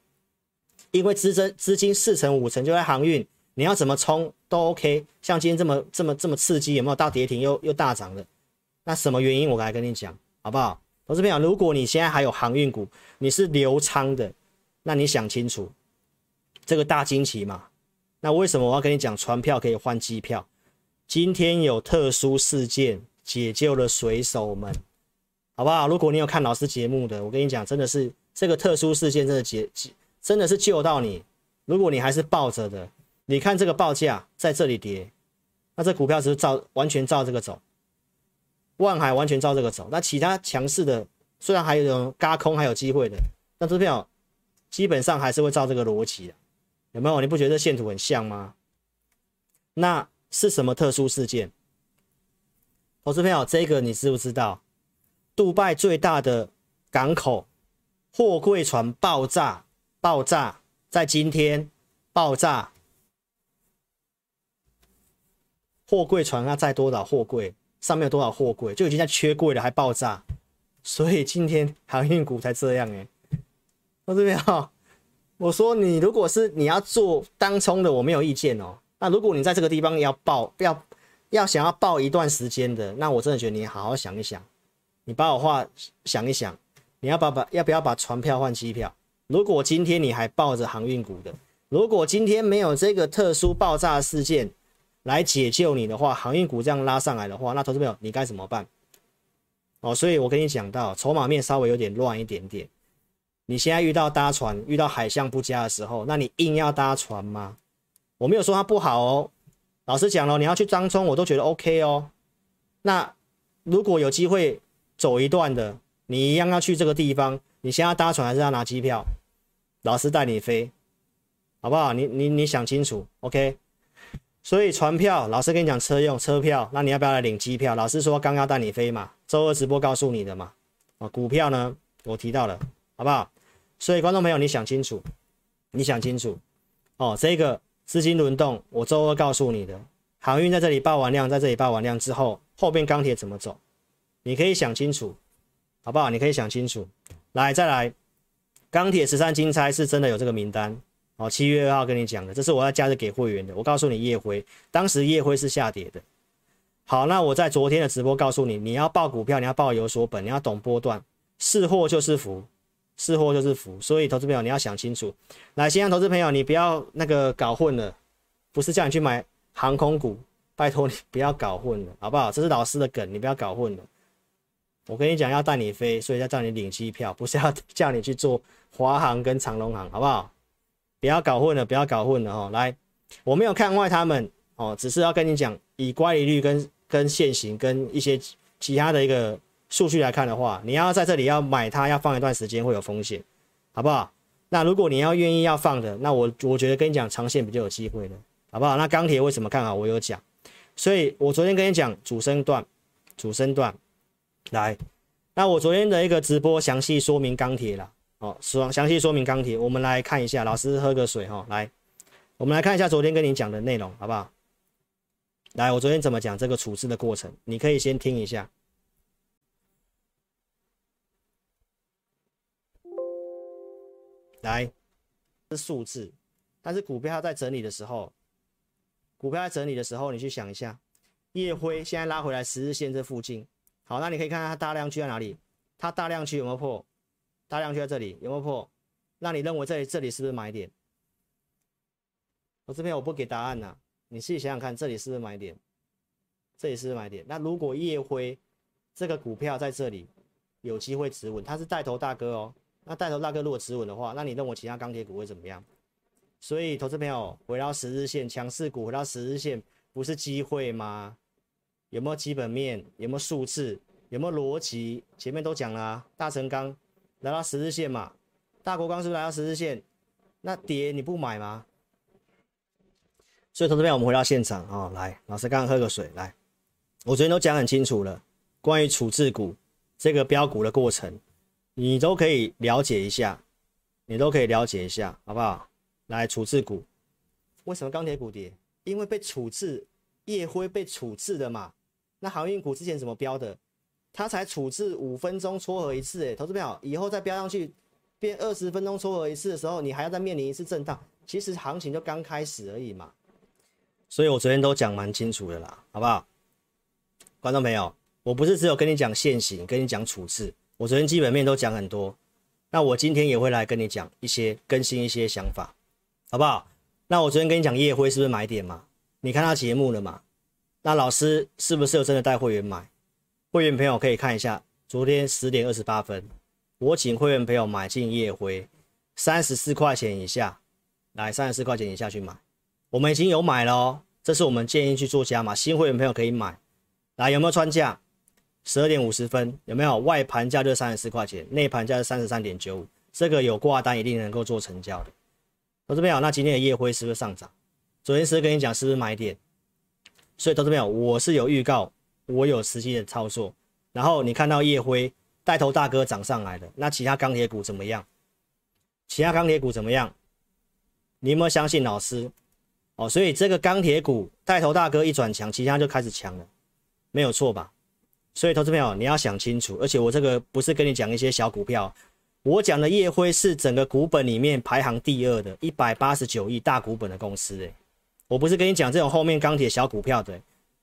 因为资金资金四成五成就在航运，你要怎么冲都 OK。像今天这么这么这么刺激，有没有到跌停又又大涨的？那什么原因？我来跟你讲，好不好？投资朋友，如果你现在还有航运股，你是留仓的，那你想清楚这个大惊奇嘛？那为什么我要跟你讲船票可以换机票？今天有特殊事件解救了水手们，好不好？如果你有看老师节目的，我跟你讲，真的是这个特殊事件真的解解，真的是救到你。如果你还是抱着的，你看这个报价在这里跌，那这股票是照完全照这个走，万海完全照这个走。那其他强势的，虽然还有种嘎空还有机会的，那这票基本上还是会照这个逻辑的，有没有？你不觉得线图很像吗？那。是什么特殊事件？投资朋友，这个你知不知道？杜拜最大的港口货柜船爆炸，爆炸在今天爆炸。货柜船啊载多少货柜？上面有多少货柜？就已经在缺柜了，还爆炸。所以今天航运股才这样哎。投资朋友，我说你如果是你要做当冲的，我没有意见哦。那如果你在这个地方要抱，要要想要抱一段时间的，那我真的觉得你好好想一想，你把我话想一想，你要把把要不要把船票换机票？如果今天你还抱着航运股的，如果今天没有这个特殊爆炸事件来解救你的话，航运股这样拉上来的话，那投资朋友你该怎么办？哦，所以我跟你讲到筹码面稍微有点乱一点点，你现在遇到搭船遇到海象不佳的时候，那你硬要搭船吗？我没有说它不好哦，老实讲了，你要去张冲，我都觉得 OK 哦。那如果有机会走一段的，你一样要去这个地方，你先要搭船还是要拿机票？老师带你飞，好不好？你你你想清楚，OK。所以船票，老师跟你讲车用车票，那你要不要来领机票？老师说刚要带你飞嘛，周二直播告诉你的嘛。啊，股票呢，我提到了，好不好？所以观众朋友，你想清楚，你想清楚哦，这个。资金轮动，我周二告诉你的，航运在这里爆完量，在这里爆完量之后，后边钢铁怎么走？你可以想清楚，好不好？你可以想清楚。来，再来，钢铁十三金钗是真的有这个名单，哦，七月二号跟你讲的，这是我要加的给会员的。我告诉你夜辉，当时夜辉是下跌的。好，那我在昨天的直播告诉你，你要报股票，你要报有所本，你要懂波段，是祸就是福。是祸就是福，所以投资朋友你要想清楚。来，新阳投资朋友，你不要那个搞混了，不是叫你去买航空股，拜托你不要搞混了，好不好？这是老师的梗，你不要搞混了。我跟你讲，要带你飞，所以要叫你领机票，不是要 叫你去做华航跟长荣航，好不好？不要搞混了，不要搞混了哦。来，我没有看坏他们哦，只是要跟你讲，以乖离率跟跟现行跟一些其他的一个。数据来看的话，你要在这里要买它，要放一段时间会有风险，好不好？那如果你要愿意要放的，那我我觉得跟你讲长线比较有机会的，好不好？那钢铁为什么看好？我有讲，所以我昨天跟你讲主升段，主升段来，那我昨天的一个直播详细说明钢铁了，哦，说详细说明钢铁，我们来看一下，老师喝个水哈，来，我们来看一下昨天跟你讲的内容，好不好？来，我昨天怎么讲这个处置的过程，你可以先听一下。来是数字，但是股票在整理的时候，股票在整理的时候，你去想一下，烨辉现在拉回来十日线这附近，好，那你可以看看它大量区在哪里，它大量区有没有破？大量区在这里有没有破？那你认为这里这里是不是买点？我这边我不给答案呐、你自己想想看，这里是不是买点？这里是不是买点？那如果烨辉这个股票在这里有机会止稳，它是带头大哥哦。那带头大哥如果止稳的话，那你认为其他钢铁股会怎么样？所以投资朋友回到十日线，强势股回到十日线，不是机会吗？有没有基本面？有没有数字？有没有逻辑？前面都讲了啊，大成钢来到十日线嘛，大国钢是不是来到十日线？那跌你不买吗？所以投资朋友，我们回到现场啊、哦，来，老师刚刚喝个水，来，我昨天都讲很清楚了，关于处置股这个标股的过程，你都可以了解一下，你都可以了解一下，好不好？来，处置股，为什么钢铁股跌？因为被处置，烨辉被处置的嘛。那航运股之前怎么标的？它才处置五分钟撮合一次，诶，投资朋友，以后再标上去变二十分钟撮合一次的时候，你还要再面临一次震荡，其实行情就刚开始而已嘛。所以我昨天都讲蛮清楚的啦，好不好？观众朋友，我不是只有跟你讲现行，跟你讲处置，我昨天基本面都讲很多，那我今天也会来跟你讲一些更新一些想法，好不好？那我昨天跟你讲夜辉是不是买点嘛？你看他节目了嘛？那老师是不是有真的带会员买？会员朋友可以看一下，昨天十点二十八分，我请会员朋友买进夜辉，三十四块钱以下，来三十四块钱以下去买。我们已经有买了哦，这是我们建议去做加码，新会员朋友可以买。来，有没有穿价？十二点五十分有没有？外盘价就三十四块钱，内盘价是三十三点九五，这个有挂单一定能够做成交的。投资朋友，那今天的夜辉是不是上涨？昨天是跟你讲是不是买点？所以投资朋友，我是有预告，我有实际的操作。然后你看到夜辉带头大哥涨上来了，那其他钢铁股怎么样？其他钢铁股怎么样？你有没有相信老师？哦，所以这个钢铁股带头大哥一转强，其他就开始强了，没有错吧？所以投资朋友你要想清楚，而且我这个不是跟你讲一些小股票，我讲的烨辉是整个股本里面排行第二的，一百八十九亿大股本的公司，诶，我不是跟你讲这种后面钢铁小股票的，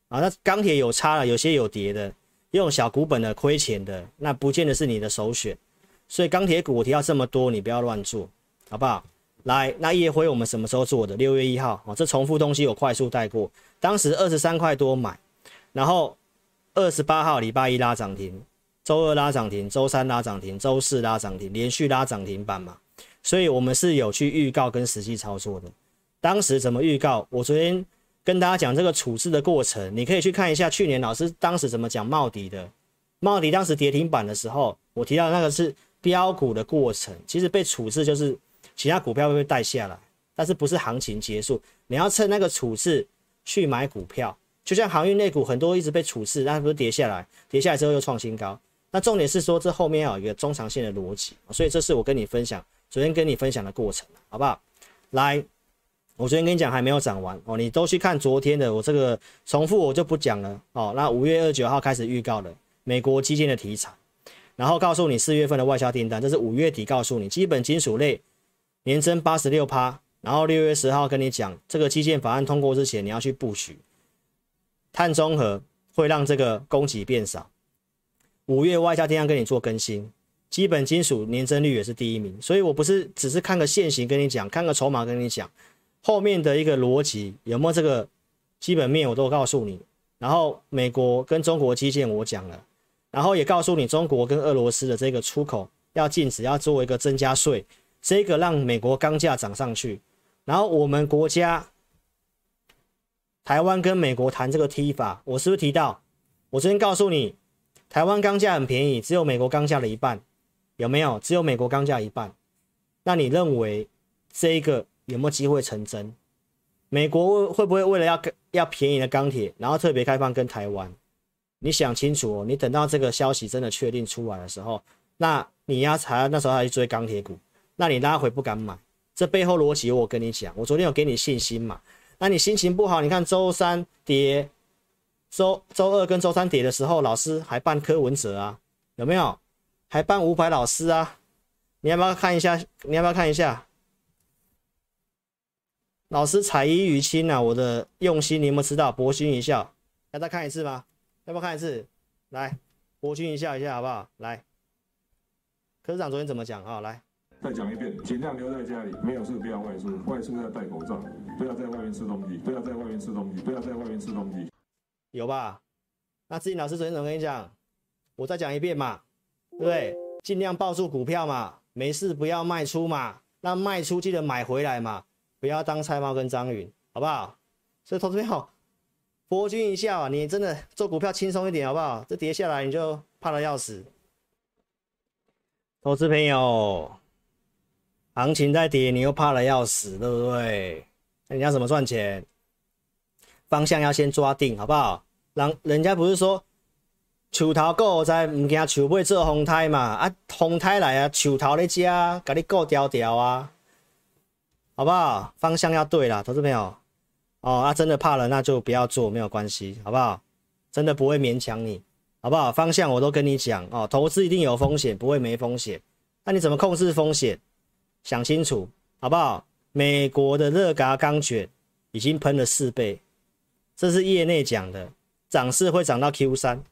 啊，那钢铁有差了，有些有跌的，用小股本的亏钱的，那不见得是你的首选，所以钢铁股我提到这么多，你不要乱做，好不好？来，那夜辉我们什么时候做的？六月一号哦，这重复东西我快速带过。当时二十三块多买，然后二十八号礼拜一拉涨停，周二拉涨停，周三拉涨停，周四拉涨停，连续拉涨停板嘛。所以我们是有去预告跟实际操作的。当时怎么预告？我昨天跟大家讲这个处置的过程，你可以去看一下去年老师当时怎么讲茂迪的。茂迪当时跌停板的时候，我提到那个是标股的过程，其实被处置就是。其他股票会被带下来，但是不是行情结束？你要趁那个处置去买股票，就像航运类股很多一直被处置，但是不是跌下来，跌下来之后又创新高。那重点是说这后面要有一个中长线的逻辑，所以这是我跟你分享，昨天跟你分享的过程，好不好？来，我昨天跟你讲还没有涨完哦，你都去看昨天的，我这个重复我就不讲了哦。那五月二十九号开始预告了美国基建的题材，然后告诉你四月份的外销订单，这是五月底告诉你基本金属类。年增八十六趴，然后六月十号跟你讲，这个基建法案通过之前，你要去布局。碳中和会让这个供给变少。五月外销订单跟你做更新，基本金属年增率也是第一名。所以我不是只是看个线型跟你讲，看个筹码跟你讲，后面的一个逻辑有没有这个基本面，我都告诉你。然后美国跟中国基建我讲了，然后也告诉你中国跟俄罗斯的这个出口要禁止，要做一个增加税。这个让美国钢价涨上去，然后我们国家台湾跟美国谈这个 T 法，我是不是提到？我昨天告诉你，台湾钢价很便宜，只有美国钢价的一半，有没有？只有美国钢价一半。那你认为这一个有没有机会成真？美国会不会为了要要便宜的钢铁，然后特别开放跟台湾？你想清楚哦，你等到这个消息真的确定出来的时候，那你要才那时候还去追钢铁股。那你拉回不敢买，这背后逻辑我跟你讲，我昨天有给你信心嘛？那你心情不好，你看周三跌，周周二跟周三跌的时候，老师还办柯文哲啊，有没有？还办伍佰老师啊？你要不要看一下？你要不要看一下？老师彩衣娱亲啊，我的用心你有没有知道？博君一笑，要再看一次吗？要不要看一次？来，博君一笑一下好不好？来，科长昨天怎么讲啊？来，再讲一遍，尽量留在家里，没有事不要外出，外出要戴口罩，不要在外面吃东西，不要在外面吃东西，不要在外面吃东西。有吧？那志颖老师昨天怎么跟你讲？我再讲一遍嘛，对不对？尽量抱住股票嘛，没事不要卖出嘛，那卖出记得买回来嘛。不要当菜猫跟张云，好不好？所以投资朋友，博君一笑啊，你真的做股票轻松一点，好不好？这跌下来你就怕得要死。投资朋友，行情在跌，你又怕了要死，对不对？那你要怎么赚钱？方向要先抓定，好不好？人人家不是说，树头顾在唔惊树尾做风台嘛？啊，风台来啊，树头咧遮，甲你顾条条啊。好不好？方向要对啦，投资朋友。哦，啊、真的怕了，那就不要做，没有关系，好不好？真的不会勉强你，好不好？方向我都跟你讲哦，投资一定有风险，不会没风险。那你怎么控制风险？想清楚，好不好？美国的热轧钢卷已经喷了四倍，这是业内讲的，涨势会涨到 Q 三。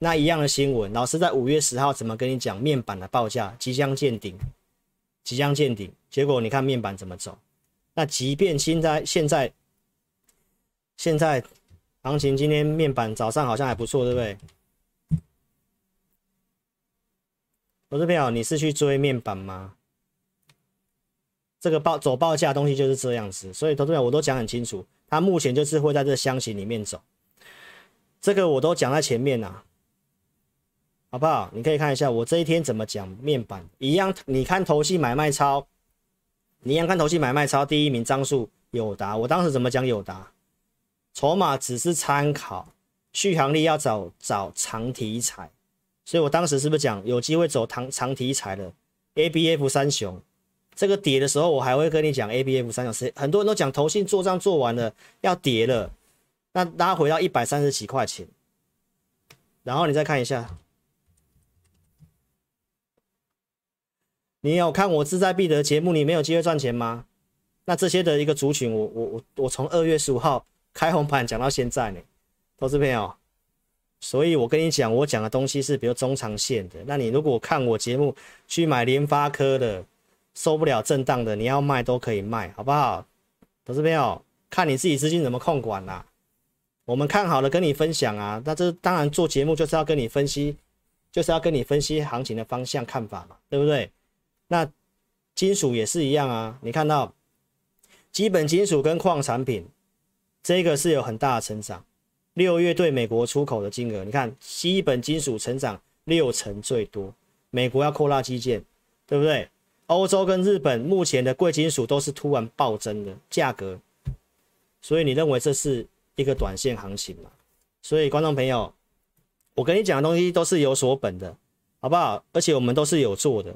那一样的新闻，老师在五月十号怎么跟你讲？面板的报价即将见顶。即将见顶，结果你看面板怎么走？那即便现在现在现在行情，今天面板早上好像还不错，对不对？投资朋友，你是去追面板吗？这个报走报价东西就是这样子，所以投资朋友我都讲很清楚，它目前就是会在这箱型里面走，这个我都讲在前面啊。好不好？你可以看一下我这一天怎么讲面板一样。你看投信买卖超，你一样看投信买卖超，第一名张数友达。我当时怎么讲友达？筹码只是参考，续航力要找找长题材。所以我当时是不是讲有机会走长长题材的 ABF 三雄？这个跌的时候，我还会跟你讲 ABF 三角。是很多人都讲投信做账做完了要跌了，那拉回到一百三十几块钱，然后你再看一下。你有看我志在必得节目，你没有机会赚钱吗？那这些的一个族群，我我我我从二月十五号开红盘讲到现在呢，投资朋友，所以我跟你讲，我讲的东西是比较中长线的。那你如果看我节目去买联发科的，受不了震荡的，你要卖都可以卖，好不好？投资朋友，看你自己资金怎么控管啦、我们看好了跟你分享啊，那这当然做节目就是要跟你分析，就是要跟你分析行情的方向看法嘛，对不对？那金属也是一样啊，你看到基本金属跟矿产品，这个是有很大的成长。六月对美国出口的金额，你看基本金属成长六成最多。美国要扩大基建，对不对？欧洲跟日本目前的贵金属都是突然暴增的价格，所以你认为这是一个短线行情吗？所以观众朋友，我跟你讲的东西都是有所本的，好不好？而且我们都是有做的。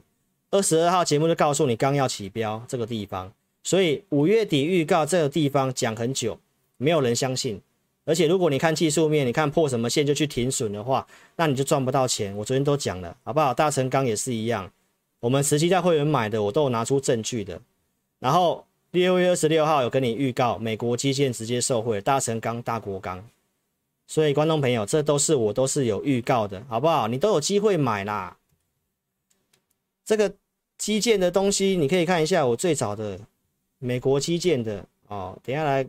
二十二号节目就告诉你刚要起标这个地方，所以五月底预告这个地方讲很久，没有人相信。而且如果你看技术面，你看破什么线就去停损的话，那你就赚不到钱。我昨天都讲了，好不好？大成钢也是一样，我们实际在会员买的，我都有拿出证据的。然后六月二十六号有跟你预告，美国基建直接受惠，大成钢、大国钢。所以观众朋友，这都是我都是有预告的，好不好？你都有机会买啦，这个。基建的东西，你可以看一下我最早的美国基建的哦。等下来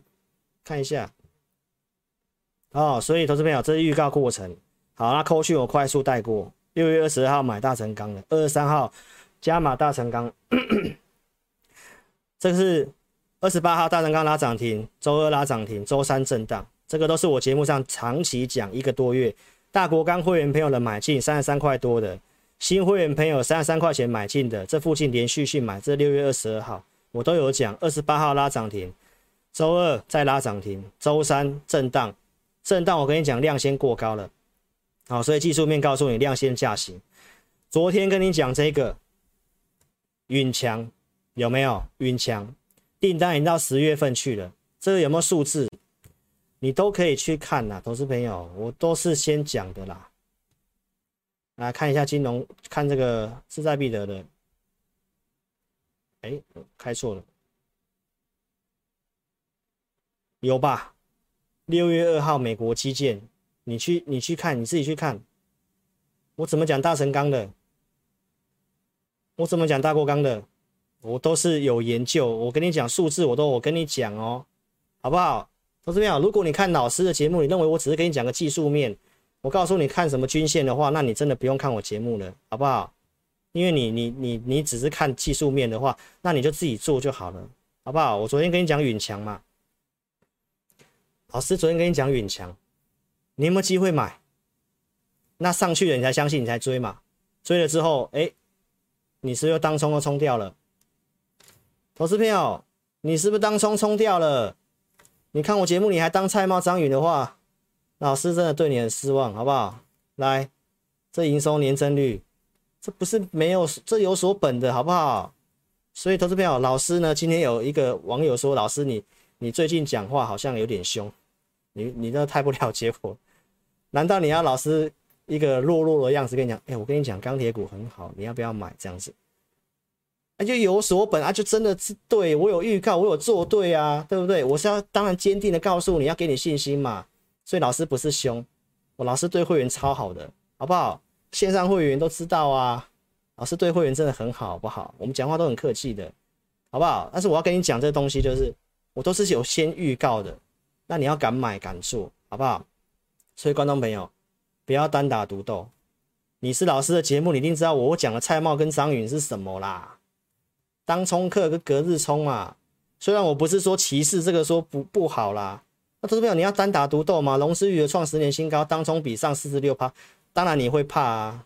看一下哦。所以投资朋友，这是预告过程。好，那扣去我快速带过。六月二十二号买大成钢的，二十三号加码大成钢。这个是二十八号大成钢拉涨停，周二拉涨停，周三震荡。这个都是我节目上长期讲一个多月。大国钢会员朋友的买进三十三块多的。新会员朋友三十三块钱买进的，这附近连续性买，这六月二十二号我都有讲，二十八号拉涨停，周二再拉涨停，周三震荡，震荡我跟你讲量先过高了，好，所以技术面告诉你量先价行。昨天跟你讲这个允强有没有允强订单已经到十月份去了，这个有没有数字？你都可以去看呐，投资朋友，我都是先讲的啦。来看一下金融，看这个势在必得的哎，开错了，有吧？六月二号美国基建，你去你去看，你自己去看。我怎么讲大成钢的？我怎么讲大过钢的？我都是有研究，我跟你讲数字，我都我跟你讲哦，好不好？同志们，如果你看老师的节目，你认为我只是跟你讲个技术面，我告诉你看什么均线的话，那你真的不用看我节目了，好不好？因为你你你你只是看技术面的话，那你就自己做就好了，好不好？我昨天跟你讲允强嘛，老师昨天跟你讲允强，你有没有机会买？那上去了你才相信，你才追嘛，追了之后，哎，你是不是当冲都冲掉了？投资朋友，你是不是当冲冲掉了？你看我节目，你还当菜猫张宇的话，老师真的对你很失望，好不好？来，这营收年增率，这不是没有，这有所本的，好不好？所以，投资朋友，老师呢，今天有一个网友说，老师你你最近讲话好像有点凶，你你这太不了解我，难道你要老师一个弱弱的样子跟你讲？哎，我跟你讲，钢铁股很好，你要不要买？这样子。那就有所本啊，就真的是对我有预告，我有做对啊，对不对？我是要当然坚定的告诉你要给你信心嘛。所以老师不是凶，我老师对会员超好的，好不好？线上会员都知道啊，老师对会员真的很好，好不好？我们讲话都很客气的，好不好？但是我要跟你讲这东西，就是我都是有先预告的，那你要敢买敢做，好不好？所以观众朋友不要单打独斗，你是老师的节目，你一定知道我讲的蔡瑁跟张允是什么啦。当冲客跟隔日冲嘛，虽然我不是说歧视这个说不不好啦，那投资朋友你要单打独斗嘛？龙狮鱼的创十年新高，当冲比上四十六趴，当然你会怕啊，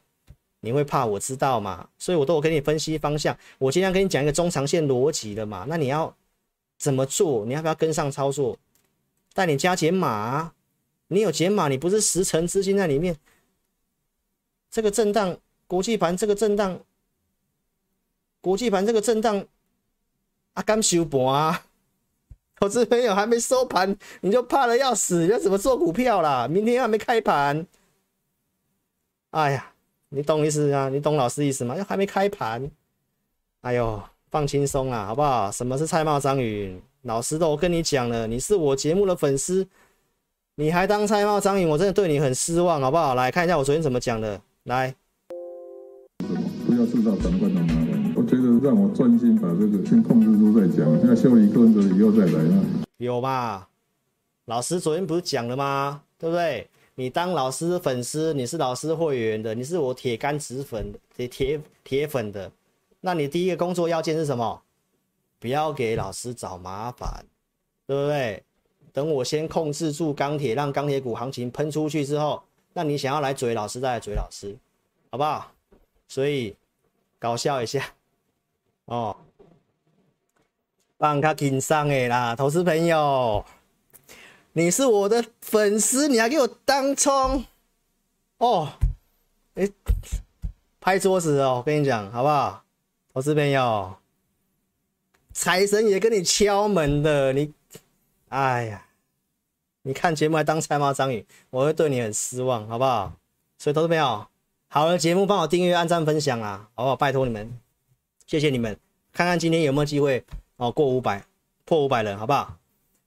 你会怕，我知道嘛，所以我都有给你分析方向，我今天跟你讲一个中长线逻辑的嘛，那你要怎么做？你要不要跟上操作？带你加减码，你有解码，你不是十成资金在里面，这个震荡，国际盘这个震荡。国际盘这个震荡，啊，刚收盘啊，投资朋友还没收盘，你就怕得要死，你要怎么做股票啦？明天还没开盘，哎呀，你懂意思啊？你懂老师意思吗？又还没开盘，哎呦，放轻松啦，好不好？什么是菜猫张宇？老师都跟你讲了，你是我节目的粉丝，你还当菜猫张颖，我真的对你很失望，好不好？来看一下我昨天怎么讲的，来，不要制造长官的麻烦。觉得让我专心把这个先控制住再讲，那修理跟着以后再来啊。有吧？老师昨天不是讲了吗？对不对？你当老师粉丝，你是老师会员的，你是我铁杆子粉、铁铁铁粉的，那你第一个工作要件是什么？不要给老师找麻烦，对不对？等我先控制住钢铁，让钢铁股行情喷出去之后，那你想要来嘴老师再来嘴老师，好不好？所以搞笑一下。哦，帮他挺上哎啦，投资朋友，你是我的粉丝，你还给我当冲哦？哎、拍桌子哦，我跟你讲好不好？投资朋友，财神也跟你敲门的，你，哎呀，你看节目还当菜猫张宇，我会对你很失望，好不好？所以投资朋友，好的节目帮我订阅、按赞、分享啊，好不好？拜托你们。谢谢你们，看看今天有没有机会哦，过五百，破五百人，好不好？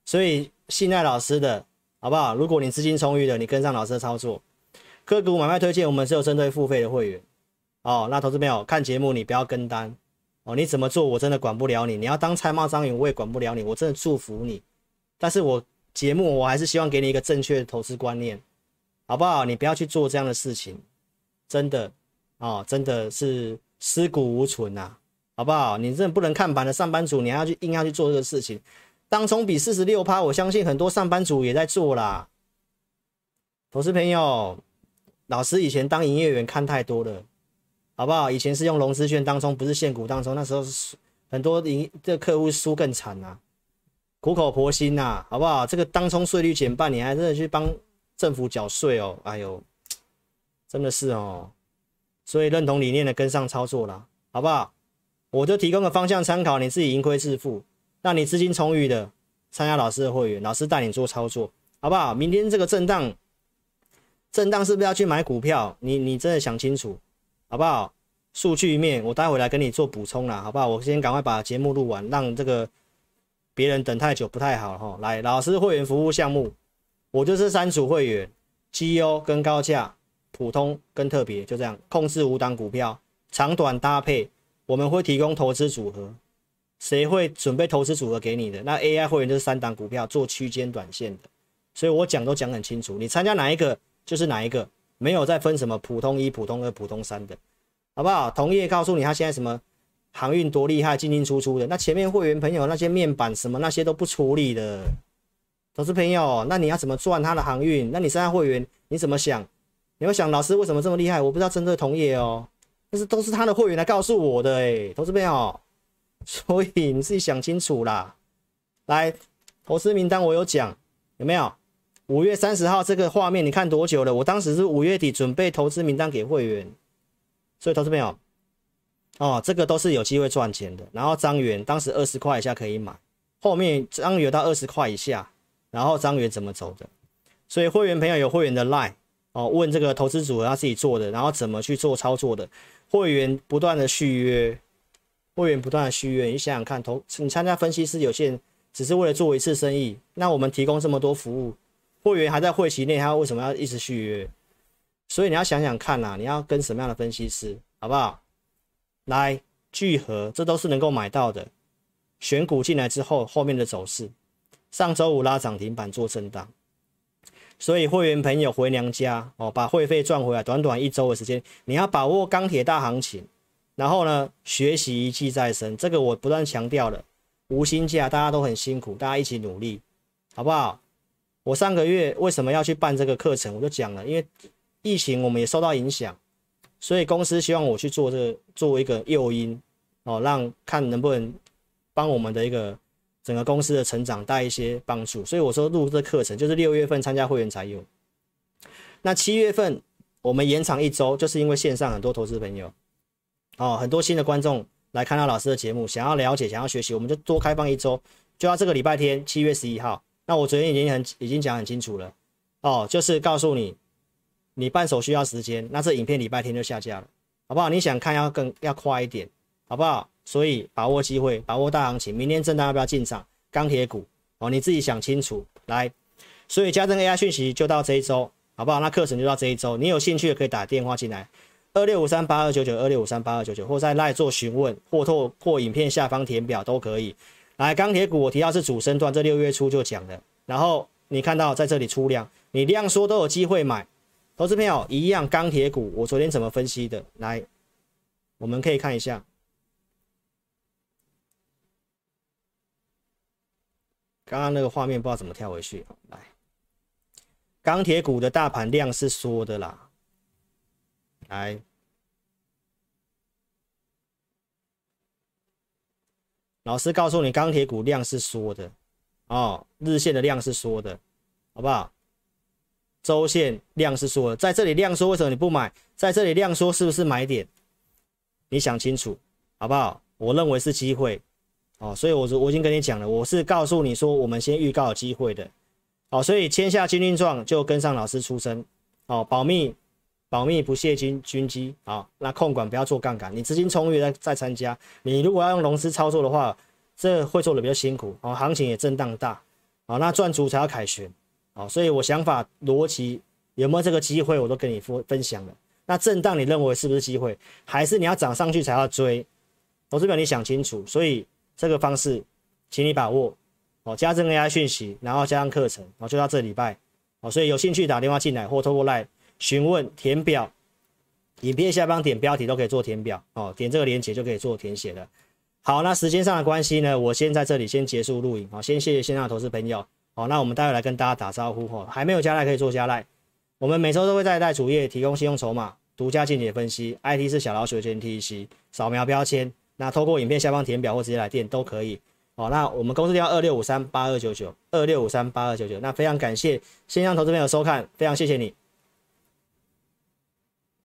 所以信赖老师的，好不好？如果你资金充裕的，你跟上老师的操作，个股买卖推荐，我们是有针对付费的会员哦。那投资朋友看节目，你不要跟单哦。你怎么做，我真的管不了你。你要当菜猫张宇，我也管不了你。我真的祝福你，但是我节目我还是希望给你一个正确的投资观念，好不好？你不要去做这样的事情，真的哦，真的是尸骨无存呐、啊。好不好？你真的不能看盘的上班族，你还要去硬要去做这个事情。当冲比四十六趴，我相信很多上班族也在做啦。投资朋友，老师以前当营业员看太多了，好不好？以前是用融资券当冲，不是现股当冲，那时候是很多营这个客户输更惨呐，苦口婆心呐，好不好？这个当冲税率减半，你还真的去帮政府缴税哦？哎呦，真的是哦。所以认同理念的跟上操作啦，好不好？我就提供个方向参考，你自己盈亏自负。让你资金充裕的参加老师的会员，老师带你做操作，好不好？明天这个震荡，震荡是不是要去买股票？你你真的想清楚，好不好？数据面，我待会来跟你做补充啦，好不好？我先赶快把节目录完，让这个别人等太久不太好哈。来，老师会员服务项目，我就是三组会员，绩优跟高价，普通跟特别，就这样控制五档股票，长短搭配，我们会提供投资组合，谁会准备投资组合给你的？那 AI 会员就是三档股票做区间短线的，所以我讲都讲很清楚，你参加哪一个就是哪一个，没有再分什么普通一、普通二、普通三的。好不好？同业告诉你他现在什么航运多厉害，进进出出的。那前面会员朋友那些面板什么那些都不处理的，投资朋友，那你要怎么赚他的航运？那你现在会员你怎么想？你会想老师为什么这么厉害？我不知道针对同业哦，但是都是他的会员来告诉我的诶，投资朋友，所以你自己想清楚啦。来，投资名单我有讲，有没有？五月三十号这个画面你看多久了？我当时是五月底准备投资名单给会员。所以，投资朋友，哦，这个都是有机会赚钱的。然后，张元当时二十块以下可以买，后面张元到二十块以下，然后张元怎么走的？所以，会员朋友有会员的 line 哦，问这个投资组合他自己做的，然后怎么去做操作的？会员不断的续约，会员不断的续约，你想想看，投你参加分析师有限，只是为了做一次生意，那我们提供这么多服务，会员还在会期内，他为什么要一直续约？所以你要想想看呐，你要跟什么样的分析师，好不好？来聚合，这都是能够买到的。选股进来之后，后面的走势，上周五拉涨停板做震荡，所以会员朋友回娘家哦，把会费赚回来，短短一周的时间，你要把握钢铁大行情，然后呢，学习一技在身，这个我不断强调了，无薪假，大家都很辛苦，大家一起努力，好不好？我上个月为什么要去办这个课程，我就讲了，因为。疫情我们也受到影响，所以公司希望我去做这个，做一个诱因哦，让看能不能帮我们的一个整个公司的成长带一些帮助。所以我说录这课程就是六月份参加会员才有。那七月份我们延长一周，就是因为线上很多投资朋友哦，很多新的观众来看到老师的节目，想要了解，想要学习，我们就多开放一周，就要这个礼拜天七月十一号。那我昨天已经很已经讲很清楚了哦，就是告诉你。你办手续要时间，那这影片礼拜天就下架了，好不好？你想看要更要快一点，好不好？所以把握机会，把握大行情，明天震荡要不要进场？钢铁股哦，你自己想清楚来。所以加登 AI 讯息就到这一周，好不好？那课程就到这一周，你有兴趣的可以打电话进来，二六五三八二九九，二六五三八二九九，或在 LINE 做询问，或透过影片下方填表都可以。来，钢铁股我提到是主升段，这六月初就讲的，然后你看到在这里出量，你量缩都有机会买。投资朋友一样，钢铁股我昨天怎么分析的？来，我们可以看一下，刚刚那个画面不知道怎么跳回去。来，钢铁股的大盘量是缩的啦。来，老师告诉你，钢铁股量是缩的哦，日线的量是缩的，好不好？周线量是缩的，在这里量缩，为什么你不买？在这里量缩是不是买点？你想清楚，好不好？我认为是机会哦，所以我说我已经跟你讲了，我是告诉你说，我们先预告机会的，好，所以签下军令状就跟上老师出身，哦，保密，保密不泄军军机，好，那控管不要做杠杆，你资金充裕再再参加，你如果要用融资操作的话，这会做的比较辛苦，哦，行情也震荡大，好，那赚足才要凯旋。好，所以我想法逻辑有没有这个机会，我都跟你分分享了。那震荡你认为是不是机会，还是你要涨上去才要追？投资表你想清楚。所以这个方式，请你把握。哦，加这个 AI 讯息，然后加上课程，哦，就到这礼拜。哦，所以有兴趣打电话进来或透过 LINE 询问填表，影片下方点标题都可以做填表。哦，点这个链接就可以做填写了。好，那时间上的关系呢，我先在这里先结束录影。好，先谢谢线上的投资朋友。好，那我们待会来跟大家打招呼哈，还没有加赖可以做加赖。我们每周都会在赖主页提供信用筹码、独家见解分析，IT 是小老鼠的 GNTC，扫描标签，那透过影片下方填表或直接来电都可以。好，那我们公司电话二六五三八二九九，二六五三八二九九。那非常感谢线上投资朋友收看，非常谢谢你。